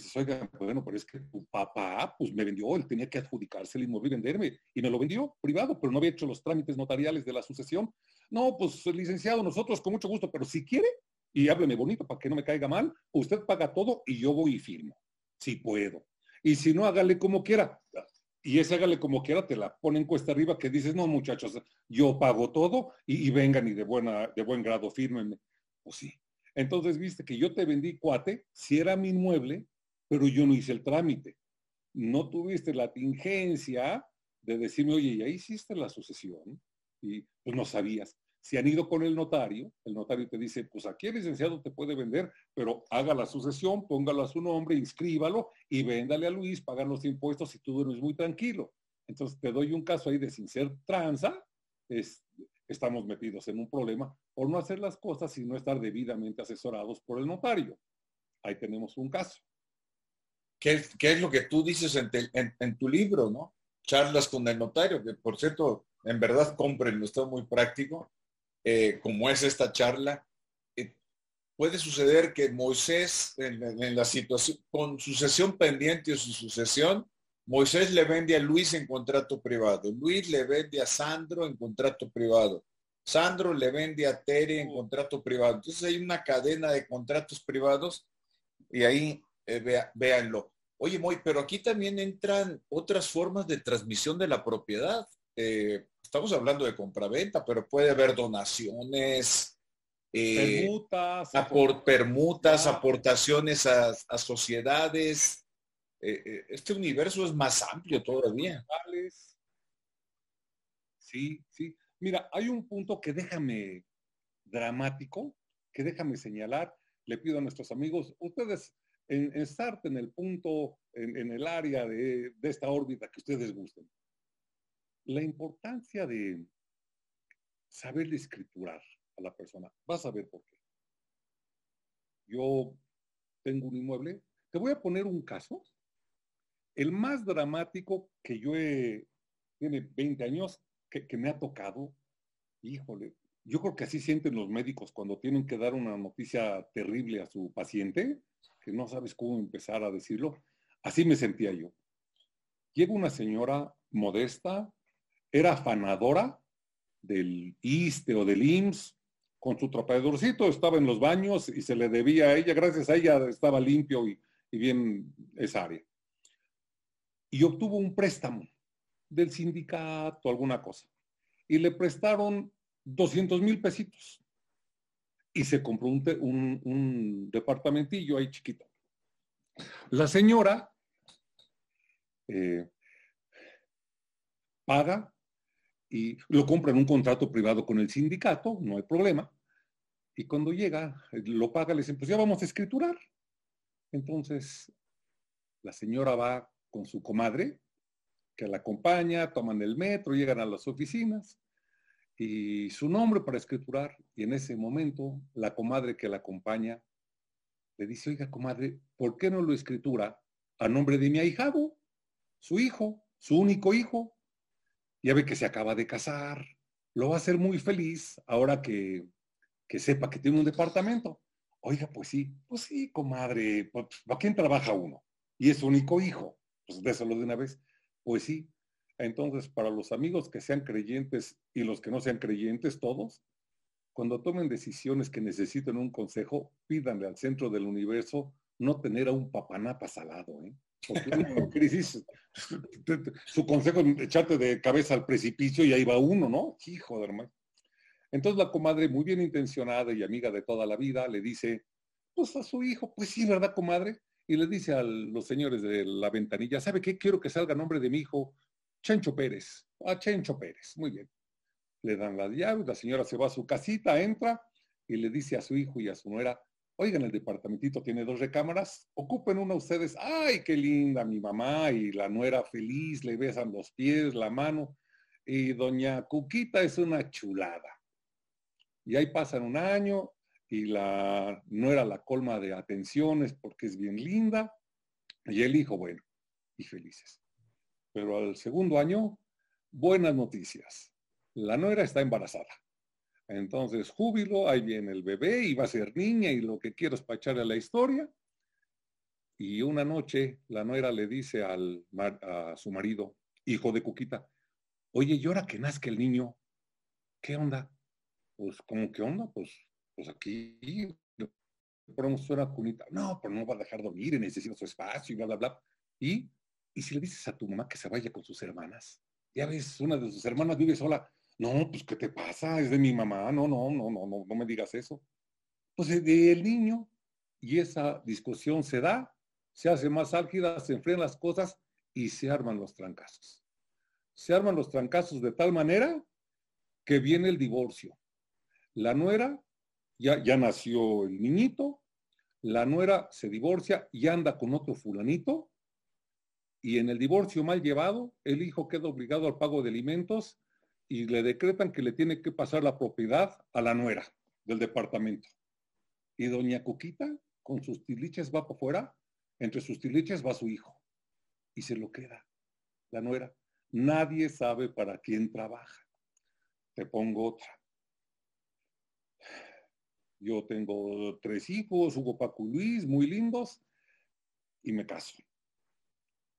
dices, oiga, bueno, pero es que tu papá, pues me vendió, él tenía que adjudicarse el inmueble venderme, y me lo vendió privado, pero no había hecho los trámites notariales de la sucesión. No, pues licenciado, nosotros con mucho gusto, pero si quiere, y hábleme bonito para que no me caiga mal, usted paga todo y yo voy y firmo, si puedo. Y si no, hágale como quiera. Y ese hágale como quiera, te la ponen cuesta arriba que dices, no muchachos, yo pago todo y, y vengan y de, buena, de buen grado fírmenme. Pues sí. Entonces viste que yo te vendí cuate, si era mi inmueble, pero yo no hice el trámite. No tuviste la tingencia de decirme, oye, ya hiciste la sucesión y pues no sabías. Si han ido con el notario, el notario te dice, pues aquí el licenciado te puede vender, pero haga la sucesión, póngalo a su nombre, inscríbalo y véndale a Luis, pagar los impuestos y tú duermes muy tranquilo. Entonces te doy un caso ahí de sin ser tranza, estamos metidos en un problema por no hacer las cosas y no estar debidamente asesorados por el notario. Ahí tenemos un caso. ¿Qué, es lo que tú dices en, tu libro, no? Charlas con el notario, que por cierto, en verdad compren, está muy práctico, eh, como es esta charla. Eh, puede suceder que Moisés, en, la situación, con sucesión pendiente o su sucesión, Moisés le vende a Luis en contrato privado, Luis le vende a Sandro en contrato privado, Sandro le vende a Tere en contrato privado. Entonces hay una cadena de contratos privados y ahí eh, véanlo. Oye, Moy, pero aquí también entran otras formas de transmisión de la propiedad. Eh, estamos hablando de compraventa, pero puede haber donaciones, eh, permutas, permutas aportaciones a, sociedades. Este universo es más amplio todavía. Sí, sí. Mira, hay un punto que déjame dramático, que déjame señalar. Le pido a nuestros amigos, ustedes en, estar en el punto, en, el área de, esta órbita que ustedes gusten. La importancia de saber escriturar a la persona. Vas a ver por qué. Yo tengo un inmueble. Te voy a poner un caso. El más dramático que yo he, tiene 20 años, que, me ha tocado. Híjole, yo creo que así sienten los médicos cuando tienen que dar una noticia terrible a su paciente que no sabes cómo empezar a decirlo. Así me sentía yo. Llega una señora modesta, era afanadora del ISTE o del IMSS, con su trapeadorcito, estaba en los baños y se le debía a ella, gracias a ella estaba limpio y, y bien esa área. Y obtuvo un préstamo del sindicato, alguna cosa. Y le prestaron 200 mil pesitos. Y se compró un, un, departamentillo ahí chiquito. La señora eh, paga y lo compra en un contrato privado con el sindicato, no hay problema. Y cuando llega, lo paga, le dicen, pues ya vamos a escriturar. Entonces, la señora va con su comadre, que la acompaña, toman el metro, llegan a las oficinas y su nombre para escriturar. Y en ese momento, la comadre que la acompaña le dice, oiga, comadre, ¿por qué no lo escritura a nombre de mi ahijado, su hijo, su único hijo? Ya ve que se acaba de casar, lo va a hacer muy feliz ahora que, que sepa que tiene un departamento. Oiga, pues sí, pues sí, comadre, ¿para pues, quién trabaja uno? Y es único hijo, pues déselo de una vez. Pues sí. Entonces, para los amigos que sean creyentes y los que no sean creyentes, todos, cuando tomen decisiones que necesiten un consejo, pídanle al centro del universo no tener a un papanapa salado, ¿eh? Porque crisis, su consejo es echarte de cabeza al precipicio y ahí va uno, ¿no? Hijo de hermano. Entonces la comadre, muy bien intencionada y amiga de toda la vida, le dice, pues a su hijo, pues sí, ¿verdad, comadre? Y le dice a los señores de la ventanilla, ¿sabe qué? Quiero que salga nombre de mi hijo, Chencho Pérez. A Chencho Pérez, muy bien. Le dan las llaves, la señora se va a su casita, entra y le dice a su hijo y a su nuera, oigan, el departamentito tiene dos recámaras, ocupen una ustedes. Ay, qué linda mi mamá y la nuera feliz, le besan los pies, la mano. Y doña Cuquita es una chulada. Y ahí pasan un año y la no era la colma de atenciones porque es bien linda. Y el hijo, bueno, y felices. Pero al segundo año, buenas noticias. La nuera está embarazada. Entonces, júbilo, ahí viene el bebé y va a ser niña y lo que quiero es para echarle a la historia. Y una noche la nuera le dice al, a su marido, hijo de Cuquita, oye, ¿y ahora que nazca el niño? ¿Qué onda? pues, ¿cómo qué onda? Pues, pues aquí ponemos una cunita. No, pero no va a dejar dormir, necesita su espacio y bla, bla, bla. Y, y si le dices a tu mamá que se vaya con sus hermanas, ya ves, una de sus hermanas vive sola. No, pues, ¿qué te pasa? Es de mi mamá. No, no, no, no, no, no me digas eso. Pues del niño. Y esa discusión se da, se hace más álgida, se enfrían las cosas y se arman los trancazos. Se arman los trancazos de tal manera que viene el divorcio. La nuera, ya, nació el niñito, la nuera se divorcia y anda con otro fulanito, y en el divorcio mal llevado, el hijo queda obligado al pago de alimentos y le decretan que le tiene que pasar la propiedad a la nuera del departamento. Y doña Coquita, con sus tiliches, va para afuera, entre sus tiliches va su hijo, y se lo queda, la nuera. Nadie sabe para quién trabaja. Te pongo otra. Yo tengo tres hijos, Hugo Paco Luis, muy lindos, y me caso.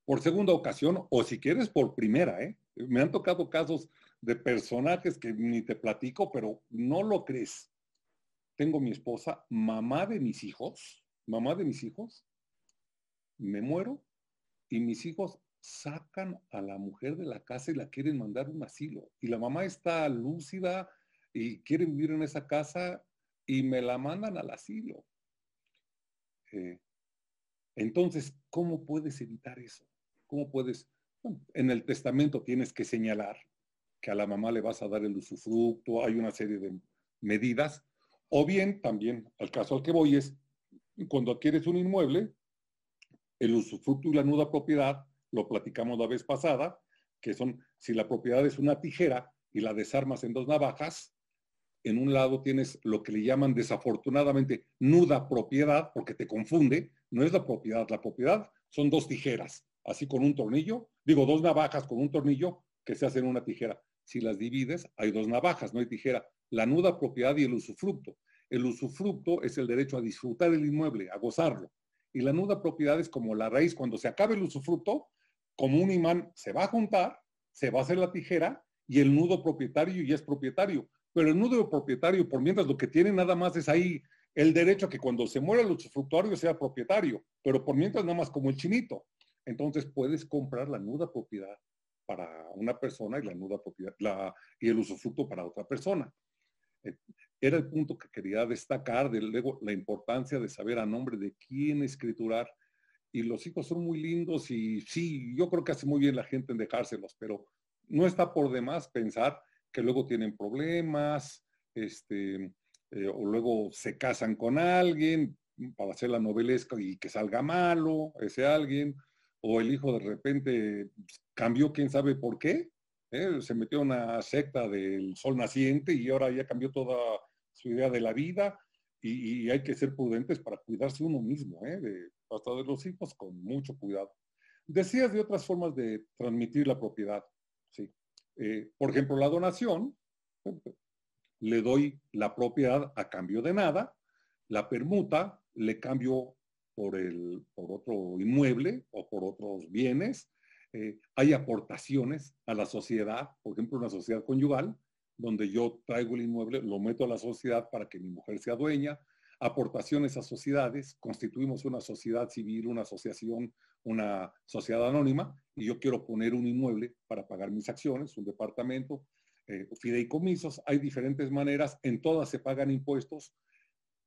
Por segunda ocasión, o si quieres por primera, ¿eh? Me han tocado casos de personajes que ni te platico, pero no lo crees. Tengo mi esposa, mamá de mis hijos, mamá de mis hijos, me muero y mis hijos sacan a la mujer de la casa y la quieren mandar a un asilo. Y la mamá está lúcida y quiere vivir en esa casa y me la mandan al asilo. Eh, entonces, ¿cómo puedes evitar eso? ¿Cómo puedes? en el testamento tienes que señalar que a la mamá le vas a dar el usufructo, hay una serie de medidas, o bien también, al caso al que voy es, cuando adquieres un inmueble, el usufructo y la nuda propiedad, lo platicamos la vez pasada, que son, si la propiedad es una tijera y la desarmas en dos navajas, en un lado tienes lo que le llaman desafortunadamente nuda propiedad, porque te confunde, no es la propiedad, la propiedad son dos tijeras, así con un tornillo, digo dos navajas con un tornillo que se hacen una tijera. Si las divides, hay dos navajas, no hay tijera. La nuda propiedad y el usufructo. El usufructo es el derecho a disfrutar el inmueble, a gozarlo. Y la nuda propiedad es como la raíz, cuando se acabe el usufructo, como un imán se va a juntar, se va a hacer la tijera y el nudo propietario ya es propietario. Pero el nudo propietario, por mientras lo que tiene nada más es ahí el derecho a que cuando se muera el usufructuario sea propietario, pero por mientras nada más como el chinito. Entonces puedes comprar la nuda propiedad para una persona y la nuda propiedad y el usufructo para otra persona. Eh, era el punto que quería destacar, de luego la importancia de saber a nombre de quién escriturar. Y los hijos son muy lindos y sí, yo creo que hace muy bien la gente en dejárselos, pero no está por demás pensar que luego tienen problemas, este, eh, o luego se casan con alguien para hacer la novelesca y que salga malo ese alguien, o el hijo de repente cambió quién sabe por qué, ¿eh? se metió en una secta del sol naciente y ahora ya cambió toda su idea de la vida y, hay que ser prudentes para cuidarse uno mismo, ¿eh? hasta de los hijos con mucho cuidado. Decías de otras formas de transmitir la propiedad. ¿sí? Eh, por ejemplo, la donación, le doy la propiedad a cambio de nada, la permuta le cambio por, el, por otro inmueble o por otros bienes. Eh, hay aportaciones a la sociedad, por ejemplo, una sociedad conyugal, donde yo traigo el inmueble, lo meto a la sociedad para que mi mujer sea dueña, aportaciones a sociedades, constituimos una sociedad civil, una asociación, una sociedad anónima, y yo quiero poner un inmueble para pagar mis acciones, un departamento, eh, fideicomisos, hay diferentes maneras, en todas se pagan impuestos,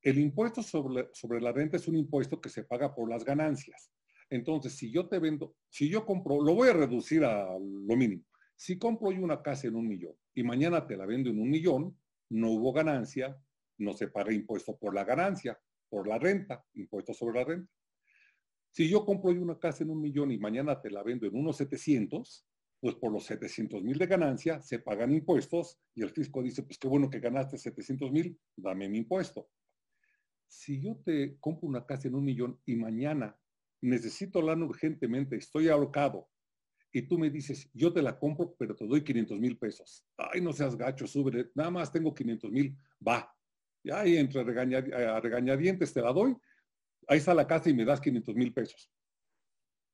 el impuesto sobre, sobre la renta es un impuesto que se paga por las ganancias. Entonces, si yo te vendo, si yo compro, lo voy a reducir a lo mínimo. Si compro yo una casa en un millón y mañana te la vendo en un millón, no hubo ganancia, no se paga impuesto por la ganancia, por la renta, impuesto sobre la renta. Si yo compro una casa en un millón y mañana te la vendo en unos 700, pues por los 700 mil de ganancia se pagan impuestos y el fisco dice, pues qué bueno que ganaste 700 mil, dame mi impuesto si yo te compro una casa en un millón y mañana necesito lana urgentemente, estoy ahorcado, y tú me dices, yo te la compro, pero te doy 500 mil pesos. Ay, no seas gacho, sube, nada más tengo 500 mil, va. Y ahí entre a regañadientes te la doy, ahí está la casa y me das 500 mil pesos.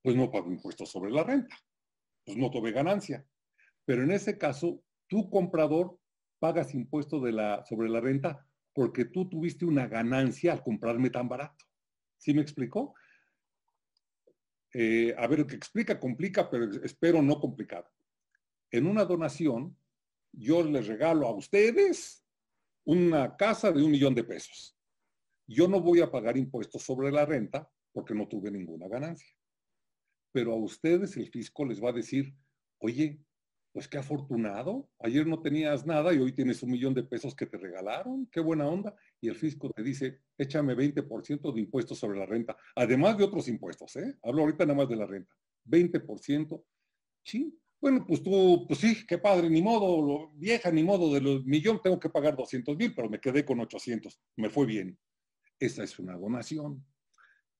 Pues no pago impuestos sobre la renta, pues no tuve ganancia. Pero en ese caso, tu comprador pagas impuesto de la, sobre la renta porque tú tuviste una ganancia al comprarme tan barato. ¿Sí me explicó? Eh, a ver, que explica, complica, pero espero no complicado. En una donación, yo les regalo a ustedes una casa de un millón de pesos. Yo no voy a pagar impuestos sobre la renta porque no tuve ninguna ganancia. Pero a ustedes el fisco les va a decir, oye, pues qué afortunado. Ayer no tenías nada y hoy tienes un millón de pesos que te regalaron. Qué buena onda. Y el fisco te dice, échame 20% de impuestos sobre la renta. Además de otros impuestos, ¿eh? Hablo ahorita nada más de la renta. 20%. Sí. Bueno, pues tú, pues sí, qué padre, ni modo, vieja, ni modo, de los millón tengo que pagar 200 mil, pero me quedé con 800. Me fue bien. Esa es una donación.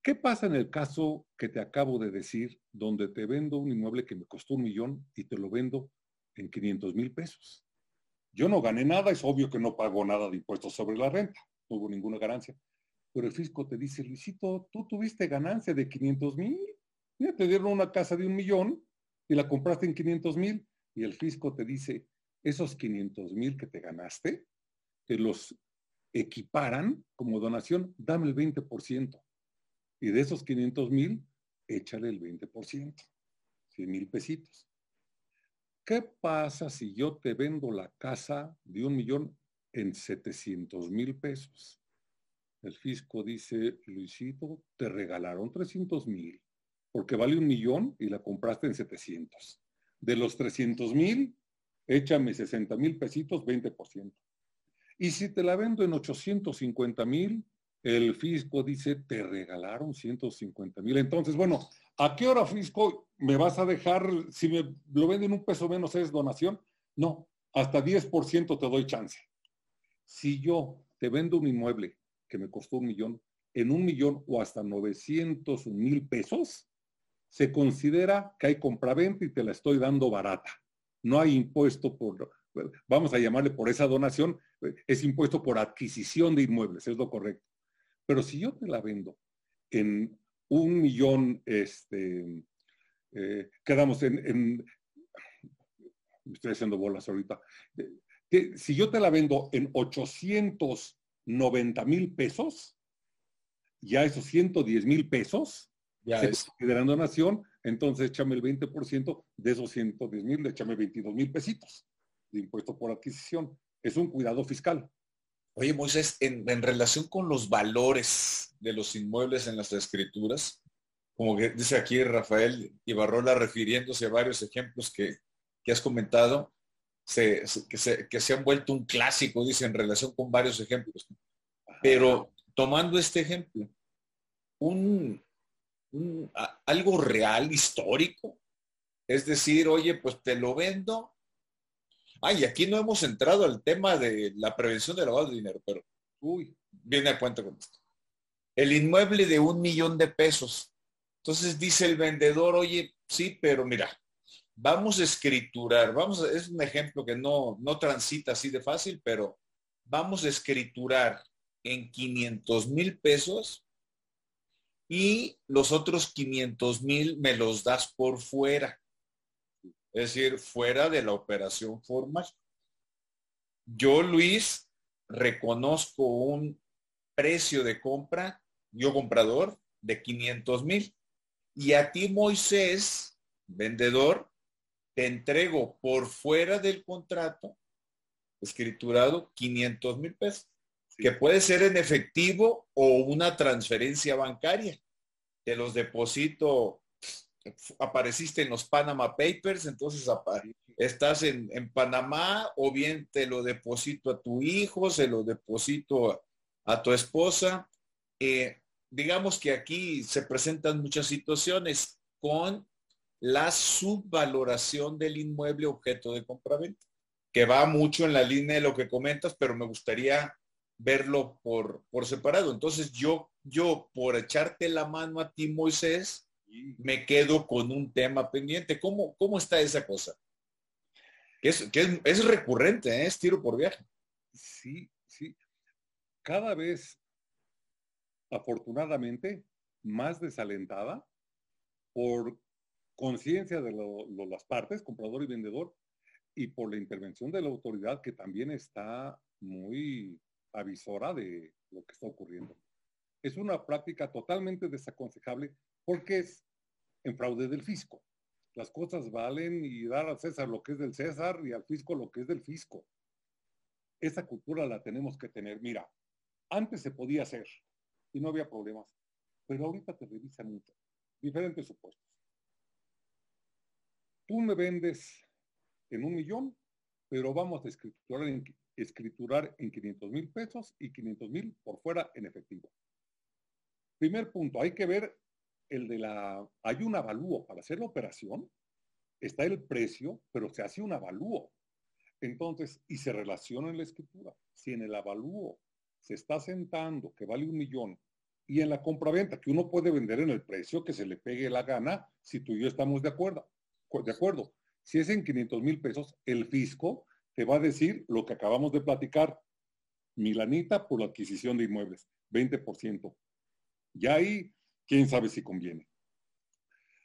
¿Qué pasa en el caso que te acabo de decir, donde te vendo un inmueble que me costó un millón y te lo vendo en 500 mil pesos. Yo no gané nada, es obvio que no pago nada de impuestos sobre la renta, no hubo ninguna ganancia. Pero el fisco te dice, Luisito, tú tuviste ganancia de 500 mil, te dieron una casa de un millón y la compraste en 500 mil. Y el fisco te dice, esos 500 mil que te ganaste, te los equiparan como donación, dame el 20%. Y de esos 500 mil, échale el 20%, 100 mil pesitos. ¿Qué pasa si yo te vendo la casa de un millón en 700 mil pesos? El fisco dice, Luisito, te regalaron 300 mil, porque vale un millón y la compraste en 700. De los 300 mil, échame 60 mil pesitos, 20%. Y si te la vendo en 850 mil, el fisco dice, te regalaron 150 mil. Entonces, bueno, ¿A qué hora, Fisco, me vas a dejar, si me lo venden un peso menos, es donación? No, hasta 10% te doy chance. Si yo te vendo un inmueble que me costó un millón, en un millón o hasta 900 mil pesos, se considera que hay compraventa y te la estoy dando barata. No hay impuesto por, vamos a llamarle por esa donación, es impuesto por adquisición de inmuebles, es lo correcto. Pero si yo te la vendo en un millón este, eh, quedamos en, estoy haciendo bolas ahorita, si yo te la vendo en 890 mil pesos, ya esos 110 mil pesos ya se es. consideran donación, entonces échame el 20% de esos 110 mil, échame 22 mil pesitos de impuesto por adquisición. Es un cuidado fiscal. Oye, Moisés, en, relación con los valores de los inmuebles en las escrituras, como que dice aquí Rafael Ibarrola refiriéndose a varios ejemplos que, has comentado, que, se, que se han vuelto un clásico, dice, en relación con varios ejemplos. Pero tomando este ejemplo, un, algo real, histórico, es decir, oye, pues te lo vendo Ay, aquí no hemos entrado al tema de la prevención de lavado de dinero, pero uy, viene a cuenta con esto. El inmueble de un millón de pesos. Entonces dice el vendedor, oye, sí, pero mira, vamos a escriturar, vamos a, es un ejemplo que no, no transita así de fácil, pero vamos a escriturar en 500 mil pesos y los otros 500 mil me los das por fuera es decir, fuera de la operación formal. Yo, Luis, reconozco un precio de compra, yo comprador, de 500 mil. Y a ti, Moisés, vendedor, te entrego por fuera del contrato, escriturado, 500 mil pesos, que puede ser en efectivo o una transferencia bancaria. Te los deposito apareciste en los Panama Papers, entonces estás en, Panamá o bien te lo deposito a tu hijo, se lo deposito a, tu esposa. Eh, digamos que aquí se presentan muchas situaciones con la subvaloración del inmueble objeto de compraventa, que va mucho en la línea de lo que comentas, pero me gustaría verlo por, por separado. Entonces yo, yo, por echarte la mano a ti, Moisés, me quedo con un tema pendiente. ¿Cómo, cómo está esa cosa? Que es, que es, recurrente, ¿eh? es tiro por viaje. Sí, sí. Cada vez, afortunadamente, más desalentada por conciencia de las partes, comprador y vendedor, y por la intervención de la autoridad que también está muy avisora de lo que está ocurriendo. Es una práctica totalmente desaconsejable porque es en fraude del fisco. Las cosas valen y dar al César lo que es del César y al fisco lo que es del fisco. Esa cultura la tenemos que tener. Mira, antes se podía hacer y no había problemas, pero ahorita te revisan mucho. Diferentes supuestos. Tú me vendes en un millón, pero vamos a escriturar en, escriturar en 500 mil pesos y 500 mil por fuera en efectivo. Primer punto, hay que ver el de la, hay un avalúo para hacer la operación, está el precio, pero se hace un avalúo. Entonces, y se relaciona en la escritura. Si en el avalúo se está sentando que vale un millón y en la compraventa que uno puede vender en el precio que se le pegue la gana, si tú y yo estamos de acuerdo, de acuerdo. Si es en 500 mil pesos, el fisco te va a decir lo que acabamos de platicar, milanita por la adquisición de inmuebles, 20%. Ya ahí quién sabe si conviene.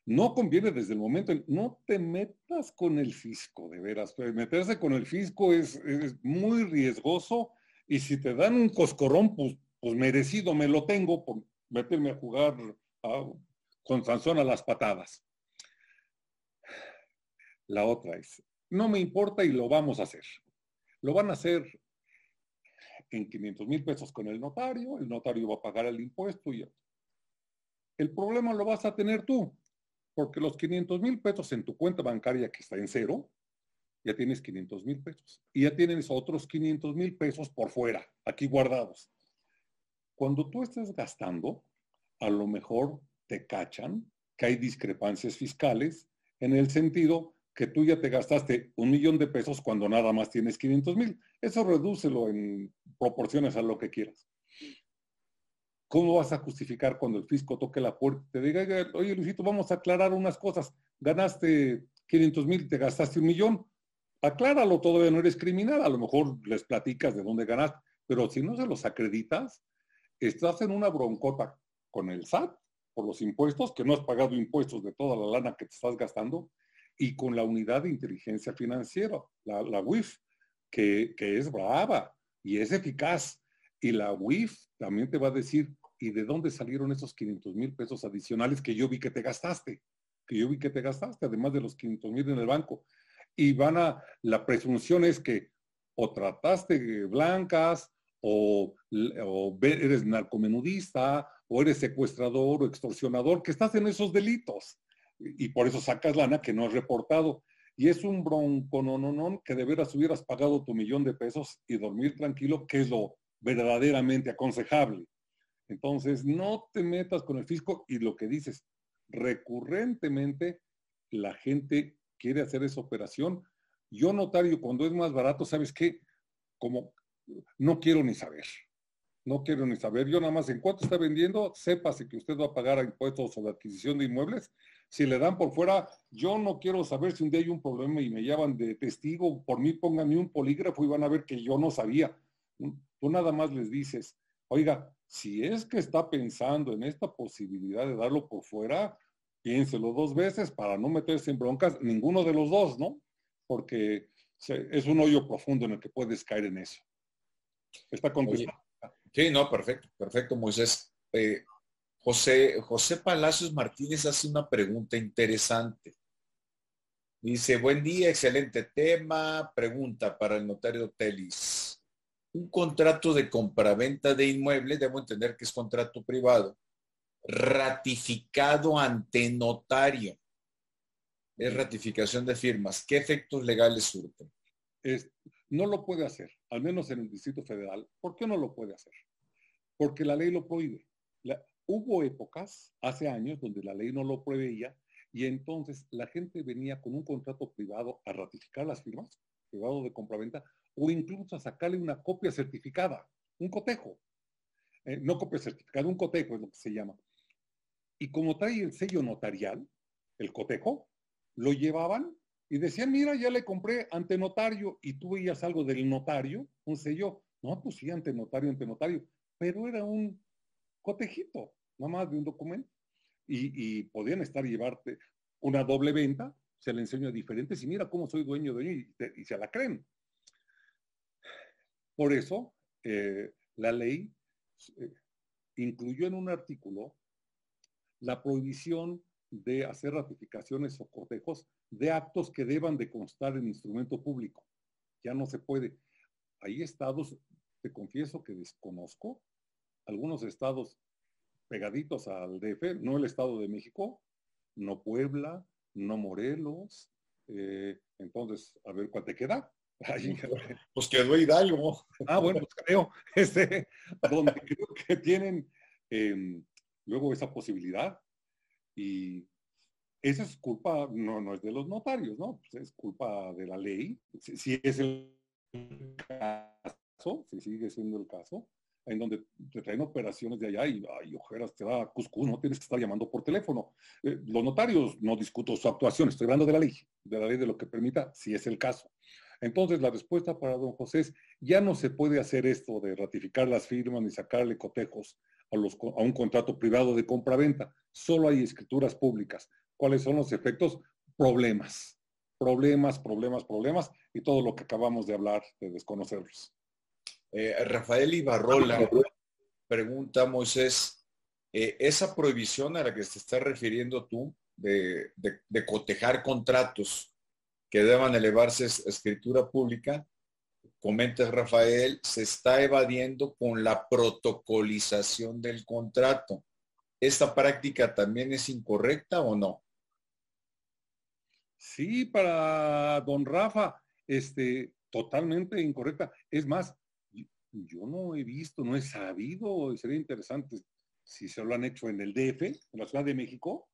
No conviene desde el momento, no te metas con el fisco, de veras. Pues, meterse con el fisco es, muy riesgoso y si te dan un coscorrón, pues, pues merecido me lo tengo por meterme a jugar con Sansón a las patadas. La otra es, no me importa y lo vamos a hacer. Lo van a hacer en 500 mil pesos con el notario, el notario va a pagar el impuesto y el problema lo vas a tener tú, porque los 500 mil pesos en tu cuenta bancaria que está en cero, ya tienes 500 mil pesos. Y ya tienes otros 500 mil pesos por fuera, aquí guardados. Cuando tú estés gastando, a lo mejor te cachan que hay discrepancias fiscales en el sentido que tú ya te gastaste un millón de pesos cuando nada más tienes 500 mil. Eso redúcelo en proporciones a lo que quieras. ¿Cómo vas a justificar cuando el fisco toque la puerta y te diga, oye Luisito, vamos a aclarar unas cosas? Ganaste 500 mil, te gastaste un millón. Acláralo, todavía no eres criminal. A lo mejor les platicas de dónde ganaste, pero si no se los acreditas, estás en una broncota con el SAT por los impuestos, que no has pagado impuestos de toda la lana que te estás gastando, y con la unidad de inteligencia financiera, la, la WIF, que, es brava y es eficaz. Y la WIF también te va a decir, ¿y de dónde salieron esos 500 mil pesos adicionales que yo vi que te gastaste? Que yo vi que te gastaste, además de los 500 mil en el banco. Y van a, la presunción es que o trataste blancas, o, o eres narcomenudista, o eres secuestrador o extorsionador, que estás en esos delitos. Y por eso sacas lana que no has reportado. Y es un bronco, no, no, no, que de veras hubieras pagado tu millón de pesos y dormir tranquilo, que es lo verdaderamente aconsejable. Entonces, no te metas con el fisco y lo que dices, recurrentemente la gente quiere hacer esa operación. Yo notario, cuando es más barato, ¿sabes qué? Como no quiero ni saber. No quiero ni saber. Yo nada más en cuánto está vendiendo, sépase que usted va a pagar impuestos sobre adquisición de inmuebles. Si le dan por fuera, yo no quiero saber si un día hay un problema y me llevan de testigo. Por mí pónganme un polígrafo y van a ver que yo no sabía. Tú nada más les dices, oiga, si es que está pensando en esta posibilidad de darlo por fuera, piénselo dos veces para no meterse en broncas, ninguno de los dos, ¿no? Porque es un hoyo profundo en el que puedes caer en eso. Está contestado. Sí, no, perfecto, perfecto, Moisés. Eh, José, José Palacios Martínez hace una pregunta interesante. Dice, buen día, excelente tema. Pregunta para el notario Telis un contrato de compraventa de inmueble, debo entender que es contrato privado, ratificado ante notario. Es ratificación de firmas. ¿Qué efectos legales surten? no lo puede hacer, al menos en el Distrito Federal. ¿Por qué no lo puede hacer? Porque la ley lo prohíbe. Hubo épocas, hace años, donde la ley no lo proveía y entonces la gente venía con un contrato privado a ratificar las firmas, privado de compraventa, o incluso a sacarle una copia certificada, un cotejo. Eh, no copia certificada, un cotejo es lo que se llama. Y como trae el sello notarial, el cotejo, lo llevaban y decían, mira, ya le compré ante notario y tú veías algo del notario, un sello, no, pues sí, ante notario, ante notario, pero era un cotejito, nada más de un documento. Y, podían estar llevarte una doble venta, se le enseña a diferentes y mira cómo soy dueño de y, y se la creen. Por eso, eh, la ley eh, incluyó en un artículo la prohibición de hacer ratificaciones o cotejos de actos que deban de constar en instrumento público. Ya no se puede. Hay estados, te confieso que desconozco, algunos estados pegaditos al DF, no el Estado de México, no Puebla, no Morelos. Eh, entonces, a ver cuál te queda. pues quedó Hidalgo. Ah, bueno, pues creo, este, donde creo que tienen em, luego esa posibilidad. Y esa es culpa, no, no es de los notarios, ¿no? Pues es culpa de la ley. Si, es el caso, si sigue siendo el caso, en donde te traen operaciones de allá y, ay, ojeras, te da cuscús, no tienes que estar llamando por teléfono. Eh, los notarios, no discuto su actuación, estoy hablando de la ley, de la ley de lo que permita, si es el caso. Entonces, la respuesta para don José es, ya no se puede hacer esto de ratificar las firmas ni sacarle cotejos a, los, a un contrato privado de compra-venta. Solo hay escrituras públicas. ¿Cuáles son los efectos? Problemas. Problemas, problemas, problemas y todo lo que acabamos de hablar, de desconocerlos. Eh, Rafael Ibarrola pregunta, Moisés, eh, esa prohibición a la que te estás refiriendo tú de, de cotejar contratos, que deban elevarse a escritura pública, comenta Rafael, se está evadiendo con la protocolización del contrato. ¿Esta práctica también es incorrecta o no? Sí, para don Rafa, este, totalmente incorrecta. Es más, yo no he visto, no he sabido, sería interesante si se lo han hecho en el DF, en la Ciudad de México,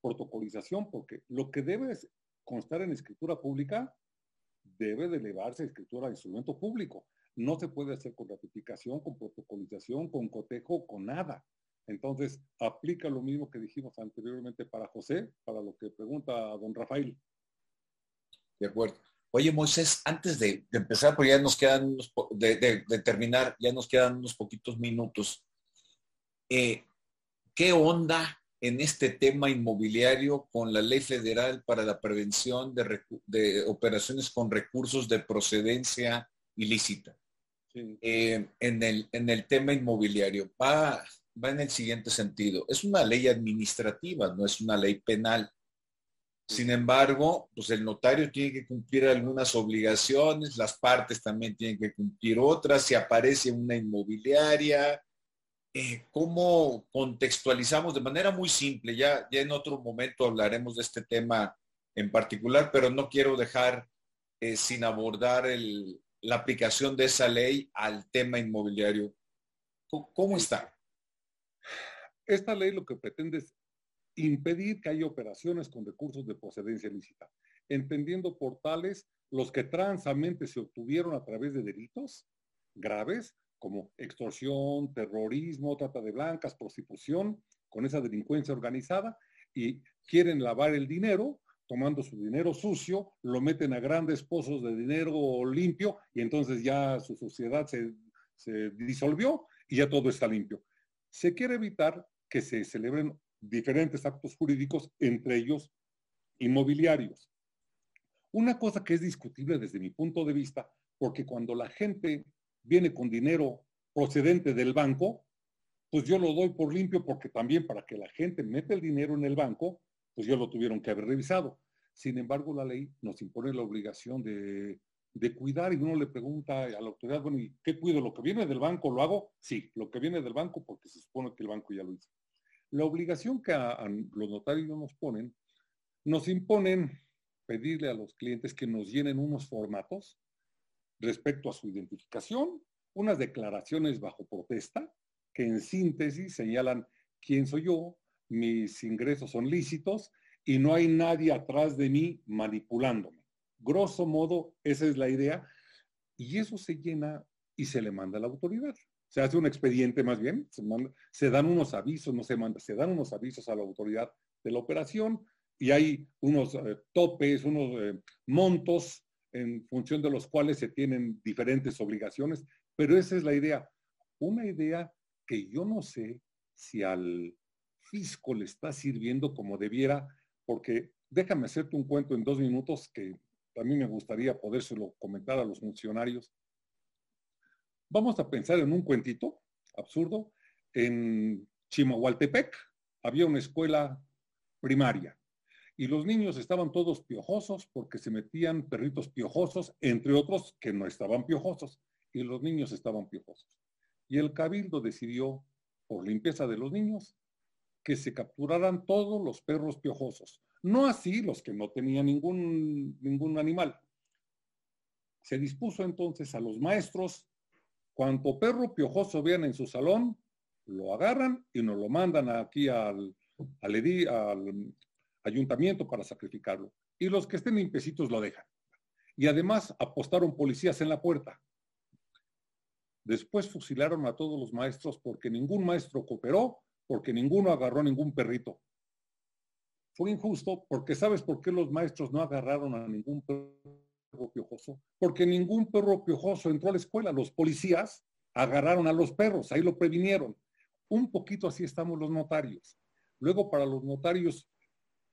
protocolización, porque lo que debe constar en escritura pública, debe de elevarse a escritura a instrumento público. No se puede hacer con ratificación, con protocolización, con cotejo, con nada. Entonces, aplica lo mismo que dijimos anteriormente para José, para lo que pregunta don Rafael. De acuerdo. Oye, Moisés, antes de, empezar, porque ya nos quedan unos, de, terminar, ya nos quedan unos poquitos minutos. Eh, ¿Qué onda en este tema inmobiliario con la ley federal para la prevención de, operaciones con recursos de procedencia ilícita. Eh, en, el, en el tema inmobiliario va, va en el siguiente sentido. Es una ley administrativa, no es una ley penal. Sin embargo, pues el notario tiene que cumplir algunas obligaciones, las partes también tienen que cumplir otras, si aparece una inmobiliaria, eh, ¿cómo contextualizamos de manera muy simple? Ya, ya en otro momento hablaremos de este tema en particular, pero no quiero dejar eh, sin abordar la aplicación de esa ley al tema inmobiliario. ¿Cómo está? Esta ley lo que pretende es impedir que haya operaciones con recursos de procedencia ilícita, entendiendo por tales los que transamente se obtuvieron a través de delitos graves como extorsión, terrorismo, trata de blancas, prostitución, con esa delincuencia organizada y quieren lavar el dinero, tomando su dinero sucio, lo meten a grandes pozos de dinero limpio y entonces ya su sociedad se, se disolvió y ya todo está limpio. Se quiere evitar que se celebren diferentes actos jurídicos, entre ellos inmobiliarios. Una cosa que es discutible desde mi punto de vista, porque cuando la gente viene con dinero procedente del banco, pues yo lo doy por limpio porque también para que la gente meta el dinero en el banco, pues yo lo tuvieron que haber revisado. Sin embargo, la ley nos impone la obligación de, de cuidar y uno le pregunta a la autoridad, bueno, ¿y qué cuido? ¿Lo que viene del banco lo hago? Sí, lo que viene del banco porque se supone que el banco ya lo hizo. La obligación que a, los notarios nos ponen, nos imponen pedirle a los clientes que nos llenen unos formatos respecto a su identificación, unas declaraciones bajo protesta que en síntesis señalan quién soy yo, mis ingresos son lícitos y no hay nadie atrás de mí manipulándome. Grosso modo, esa es la idea. Y eso se llena y se le manda a la autoridad se hace un expediente más bien, se, dan unos avisos, no se manda, se dan unos avisos a la autoridad de la operación y hay unos eh, topes, unos eh, montos en función de los cuales se tienen diferentes obligaciones, pero esa es la idea. Una idea que yo no sé si al fisco le está sirviendo como debiera, porque déjame hacerte un cuento en dos minutos que mí me gustaría podérselo comentar a los funcionarios. Vamos a pensar en un cuentito absurdo. En Chimahualtepec había una escuela primaria y los niños estaban todos piojosos porque se metían perritos piojosos, entre otros que no estaban piojosos, y los niños estaban piojosos. Y el cabildo decidió, por limpieza de los niños, que se capturaran todos los perros piojosos, no así los que no tenían ningún, ningún animal. Se dispuso entonces a los maestros Cuanto perro piojoso vean en su salón, lo agarran y nos lo mandan aquí al, ayuntamiento para sacrificarlo. Y los que estén limpiecitos lo dejan. Y además apostaron policías en la puerta. Después fusilaron a todos los maestros porque ningún maestro cooperó, porque ninguno agarró ningún perrito. Fue injusto porque ¿sabes por qué los maestros no agarraron a ningún perro piojoso, porque ningún perro piojoso entró a la escuela. Los policías agarraron a los perros, ahí lo previnieron. Un poquito así estamos los notarios. Luego para los notarios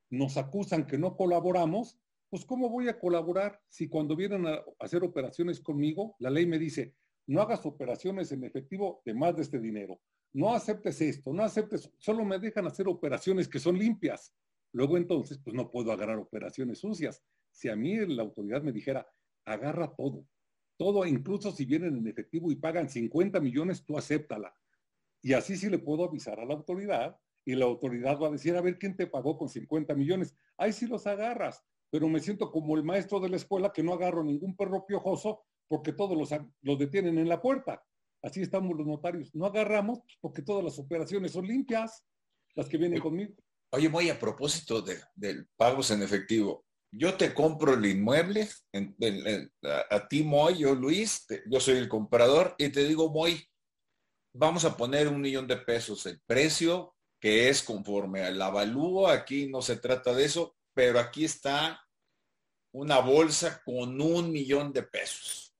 nos acusan que no colaboramos, pues ¿cómo voy a colaborar si cuando vienen a hacer operaciones conmigo, la ley me dice, no hagas operaciones en efectivo de más de este dinero, no aceptes esto, no aceptes, solo me dejan hacer operaciones que son limpias. Luego entonces, pues no puedo agarrar operaciones sucias si a mí la autoridad me dijera, agarra todo, todo, incluso si vienen en efectivo y pagan 50 millones, tú acéptala. Y así sí le puedo avisar a la autoridad y la autoridad va a decir, a ver, ¿quién te pagó con 50 millones? Ahí sí los agarras, pero me siento como el maestro de la escuela que no agarro ningún perro piojoso porque todos los, los detienen en la puerta. Así estamos los notarios. No agarramos porque todas las operaciones son limpias, las que vienen conmigo. Oye, voy a propósito de, del pagos en efectivo yo te compro el inmueble, a, ti Moy, yo Luis, yo soy el comprador y te digo Moy, vamos a poner un millón de pesos el precio que es conforme al avalúo, aquí no se trata de eso, pero aquí está una bolsa con un millón de pesos.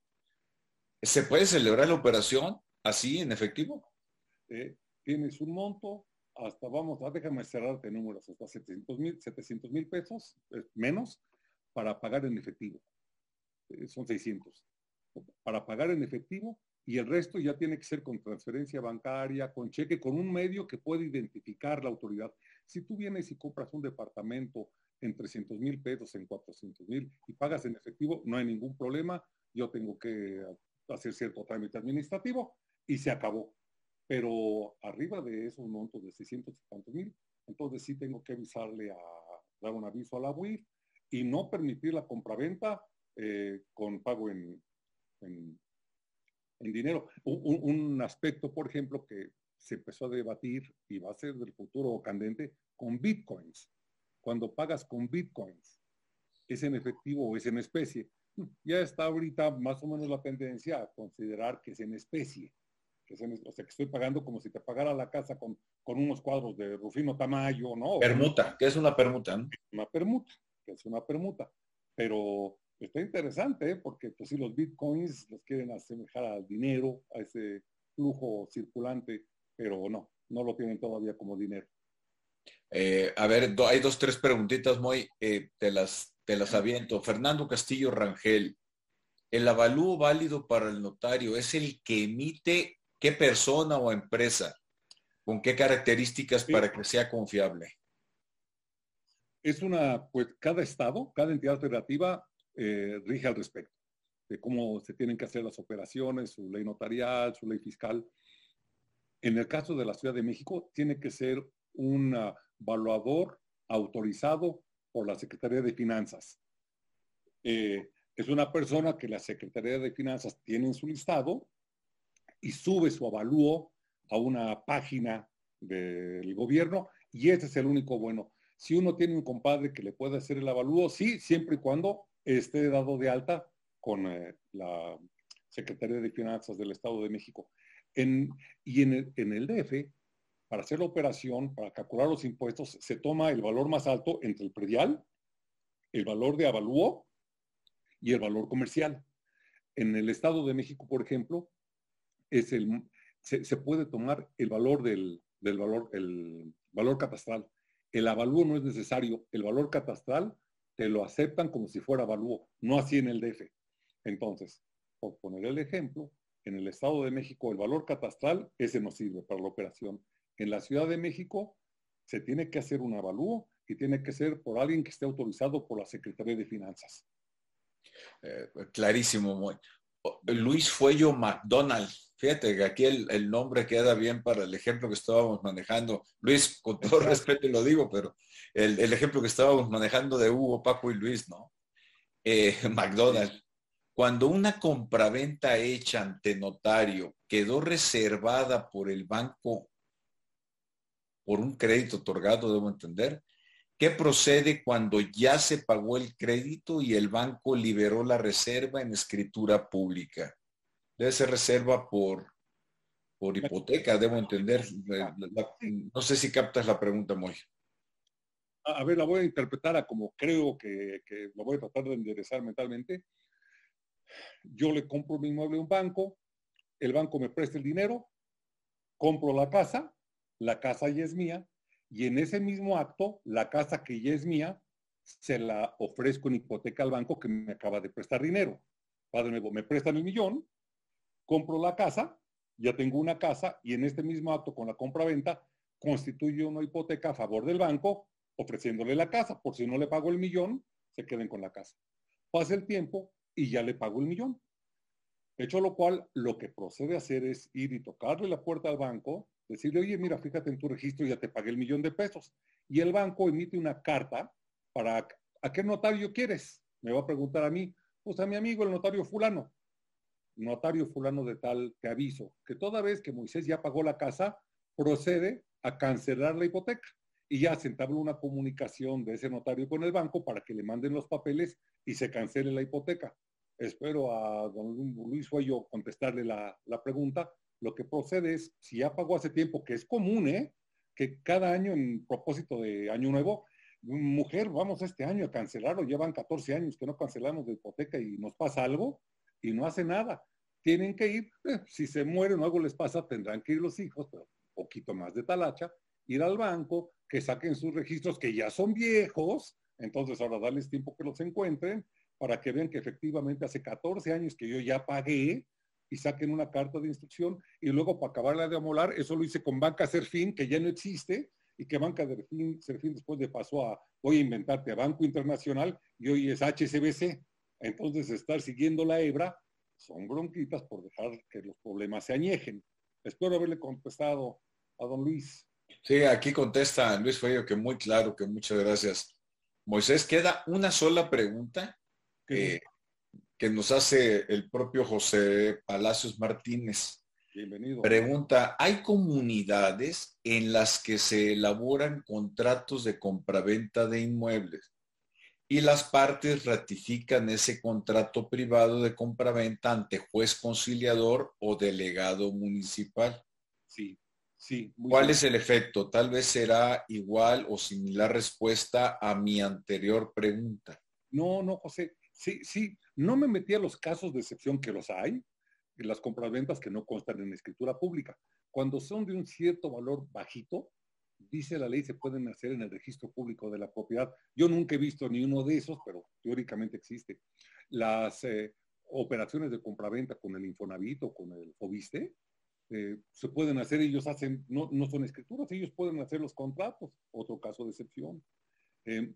¿Se puede celebrar la operación así en efectivo? Eh, tienes un monto, hasta vamos, a déjame cerrarte números, hasta 700 mil 700 mil pesos, menos, para pagar en efectivo. Eh, son 600. Para pagar en efectivo y el resto ya tiene que ser con transferencia bancaria, con cheque, con un medio que puede identificar la autoridad. Si tú vienes y compras un departamento en 300 mil pesos, en 400 mil y pagas en efectivo, no hay ningún problema. Yo tengo que hacer cierto trámite administrativo y se acabó. Pero arriba de esos montos de 650 mil, entonces sí tengo que avisarle a dar un aviso a la UIF y no permitir la compraventa eh, con pago en, en, dinero. Un, un, aspecto, por ejemplo, que se empezó a debatir y va a ser del futuro candente con bitcoins. Cuando pagas con bitcoins, es en efectivo o es en especie. Ya está ahorita más o menos la tendencia a considerar que es en especie. Que o sea, que estoy pagando como si te pagara la casa con, con unos cuadros de Rufino Tamayo, ¿no? Permuta, que es una permuta. Una permuta, que es una permuta. Pero está interesante, ¿eh? porque pues si los bitcoins los quieren asemejar al dinero, a ese flujo circulante, pero no, no lo tienen todavía como dinero. Eh, a ver, hay dos, tres preguntitas muy, eh, te, las, te las aviento. Fernando Castillo Rangel, ¿el avalúo válido para el notario es el que emite qué persona o empresa? ¿Con qué características para que sea confiable? Es una, pues cada estado, cada entidad federativa eh, rige al respecto de cómo se tienen que hacer las operaciones, su ley notarial, su ley fiscal. En el caso de la Ciudad de México, tiene que ser un evaluador autorizado por la Secretaría de Finanzas. Eh, es una persona que la Secretaría de Finanzas tiene en su listado y sube su avalúo a una página del gobierno y ese es el único bueno. Si uno tiene un compadre que le puede hacer el avalúo, sí, siempre y cuando esté dado de alta con eh, la Secretaría de Finanzas del Estado de México. y en el, en el DF para hacer la operación, para calcular los impuestos, se toma el valor más alto entre el predial, el valor de avalúo y el valor comercial. En el Estado de México, por ejemplo, es el, se, puede tomar el valor del, valor, el valor catastral. El avalúo no es necesario. El valor catastral te lo aceptan como si fuera avalúo, no así en el DF. Entonces, por poner el ejemplo, en el Estado de México el valor catastral ese no sirve para la operación en la Ciudad de México se tiene que hacer un avalúo y tiene que ser por alguien que esté autorizado por la Secretaría de Finanzas. Eh, clarísimo. Luis Fuello McDonald. Fíjate que aquí el, nombre queda bien para el ejemplo que estábamos manejando. Luis, con todo respeto lo digo, pero el, ejemplo que estábamos manejando de Hugo, Paco y Luis, ¿no? Eh, McDonald. Cuando una compraventa hecha ante notario quedó reservada por el banco por un crédito otorgado, debo entender. ¿Qué procede cuando ya se pagó el crédito y el banco liberó la reserva en escritura pública? Debe ser reserva por, por hipoteca, debo entender. no sé si captas la pregunta, muy. A ver, la voy a interpretar a como creo que, que lo voy a tratar de enderezar mentalmente. Yo le compro mi inmueble a un banco, el banco me presta el dinero, compro la casa, la casa ya es mía, y en ese mismo acto, la casa que ya es mía, se la ofrezco en hipoteca al banco que me acaba de prestar dinero. Padre nuevo, me prestan el millón, compro la casa, ya tengo una casa, y en este mismo acto con la compra-venta, constituyo una hipoteca a favor del banco, ofreciéndole la casa. Por si no le pago el millón, se queden con la casa. Pasa el tiempo y ya le pago el millón. Hecho lo cual, lo que procede a hacer es ir y tocarle la puerta al banco, decirle, oye, mira, fíjate en tu registro, ya te pagué el millón de pesos. Y el banco emite una carta para, ¿a qué notario quieres? Me va a preguntar a mí, pues a mi amigo el notario fulano. Notario fulano de tal, te aviso, que toda vez que Moisés ya pagó la casa, procede a cancelar la hipoteca. Y ya se entabla una comunicación de ese notario con el banco para que le manden los papeles y se cancele la hipoteca. Espero a don Luis Fuello contestarle la, la pregunta lo que procede es, si ya pagó hace tiempo, que es común, ¿eh? que cada año en propósito de año nuevo, mujer, vamos este año a cancelarlo, llevan 14 años que no cancelamos de hipoteca y nos pasa algo y no hace nada. Tienen que ir, eh, si se mueren o algo les pasa, tendrán que ir los hijos, pero poquito más de talacha, ir al banco, que saquen sus registros que ya son viejos, entonces ahora darles tiempo que los encuentren para que vean que efectivamente hace 14 años que yo ya pagué y saquen una carta de instrucción y luego para acabarla de amolar, eso lo hice con Banca Serfín, que ya no existe, y que Banca Serfín, Serfín después de pasó a, voy a inventarte, a Banco Internacional y hoy es HSBC. Entonces estar siguiendo la hebra son bronquitas por dejar que los problemas se añejen. Espero haberle contestado a don Luis. Sí, aquí contesta Luis Fuego que muy claro, que muchas gracias. Moisés, queda una sola pregunta que, que nos hace el propio José Palacios Martínez. Bienvenido. Pregunta, ¿hay comunidades en las que se elaboran contratos de compraventa de inmuebles y las partes ratifican ese contrato privado de compraventa ante juez conciliador o delegado municipal? Sí, sí. ¿Cuál es el efecto? Tal vez será igual o similar respuesta a mi anterior pregunta. No, no, José. Sí, sí. No me metí a los casos de excepción que los hay, las compraventas que no constan en escritura pública. Cuando son de un cierto valor bajito, dice la ley, se pueden hacer en el registro público de la propiedad. Yo nunca he visto ni uno de esos, pero teóricamente existe. Las eh, operaciones de compraventa con el Infonavit o con el Fobiste, eh, se pueden hacer, ellos hacen, no, no, son escrituras, ellos pueden hacer los contratos, otro caso de excepción. Eh,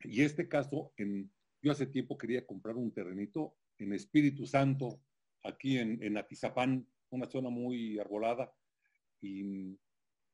y este caso, en, yo hace tiempo quería comprar un terrenito en Espíritu Santo, aquí en, en Atizapán, una zona muy arbolada, y,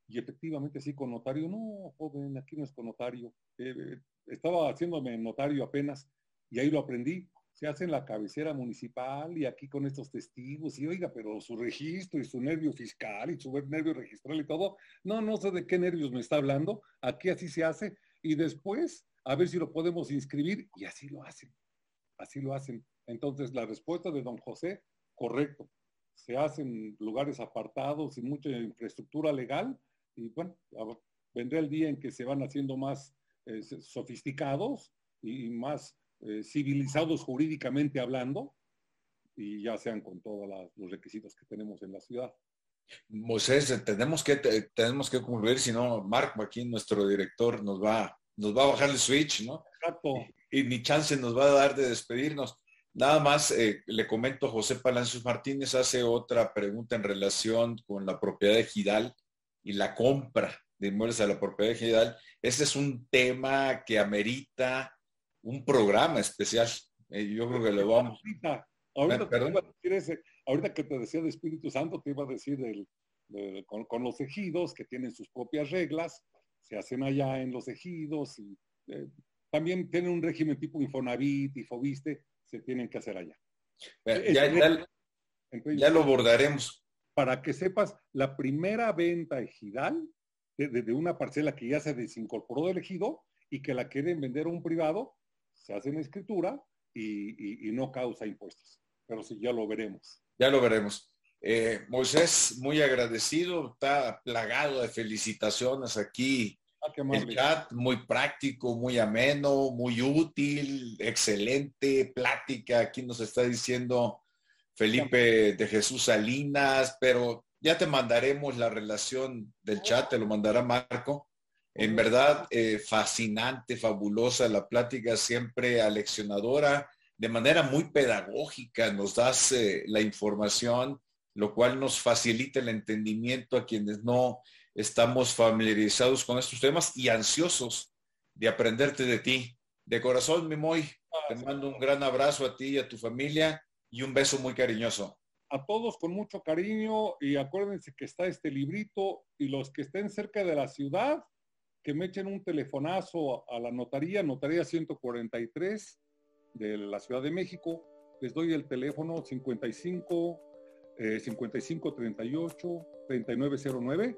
y, efectivamente sí, con notario, no, joven, aquí no es con notario. Eh, estaba haciéndome notario apenas y ahí lo aprendí. Se hace en la cabecera municipal y aquí con estos testigos y oiga, pero su registro y su nervio fiscal y su nervio registral y todo, no, no sé de qué nervios me está hablando, aquí así se hace y después a ver si lo podemos inscribir y así lo hacen, así lo hacen. Entonces la respuesta de don José correcto. Se hacen lugares apartados y mucha infraestructura legal y bueno, vendrá el día en que se van haciendo más eh, sofisticados y más eh, civilizados jurídicamente hablando y ya sean con todos los requisitos que tenemos en la ciudad. Moisés, tenemos que, tenemos que concluir, si no, Marco, aquí nuestro director, nos va, nos va a bajar el switch, ¿no? Exacto. Y, y ni chance nos va a dar de despedirnos. Nada más eh, le comento, José Palacios Martínez hace otra pregunta en relación con la propiedad de Gidal y la compra de inmuebles a la propiedad Gidal. Ese es un tema que amerita un programa especial. Eh, yo creo que lo vamos. Ahorita, ahorita, ese, ahorita, que te decía de Espíritu Santo, te iba a decir con, con, los ejidos que tienen sus propias reglas, se hacen allá en los ejidos y eh, también tienen un régimen tipo Infonavit y Fobiste se tienen que hacer allá. Ya, ya, ya lo abordaremos. Para que sepas, la primera venta ejidal de, de, de, una parcela que ya se desincorporó del ejido y que la quieren vender a un privado, se hace en escritura y, y, y no causa impuestos. Pero sí, ya lo veremos. Ya lo veremos. Eh, Moisés, muy agradecido, está plagado de felicitaciones aquí Ah, el chat muy práctico, muy ameno, muy útil, excelente plática. Aquí nos está diciendo Felipe de Jesús Salinas, pero ya te mandaremos la relación del chat, te lo mandará Marco. En verdad, eh, fascinante, fabulosa la plática, siempre aleccionadora, de manera muy pedagógica, nos das eh, la información, lo cual nos facilita el entendimiento a quienes no estamos familiarizados con estos temas y ansiosos de aprenderte de ti. De corazón, Mimoy, te mando un gran abrazo a ti y a tu familia y un beso muy cariñoso. A todos con mucho cariño y acuérdense que está este librito y los que estén cerca de la ciudad, que me echen un telefonazo a la notaría, notaría 143 de la Ciudad de México. Les doy el teléfono 55 eh, 55 38 3909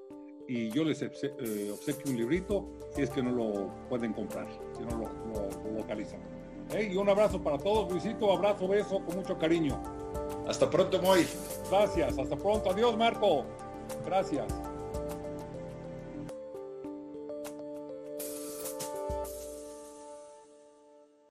y yo les eh, obsequio un librito si es que no lo pueden comprar, si no lo, lo, lo localizan. Y un abrazo para todos, Luisito, abrazo, beso, con mucho cariño. Hasta pronto, Moy. Gracias, hasta pronto. Adiós, Marco. Gracias.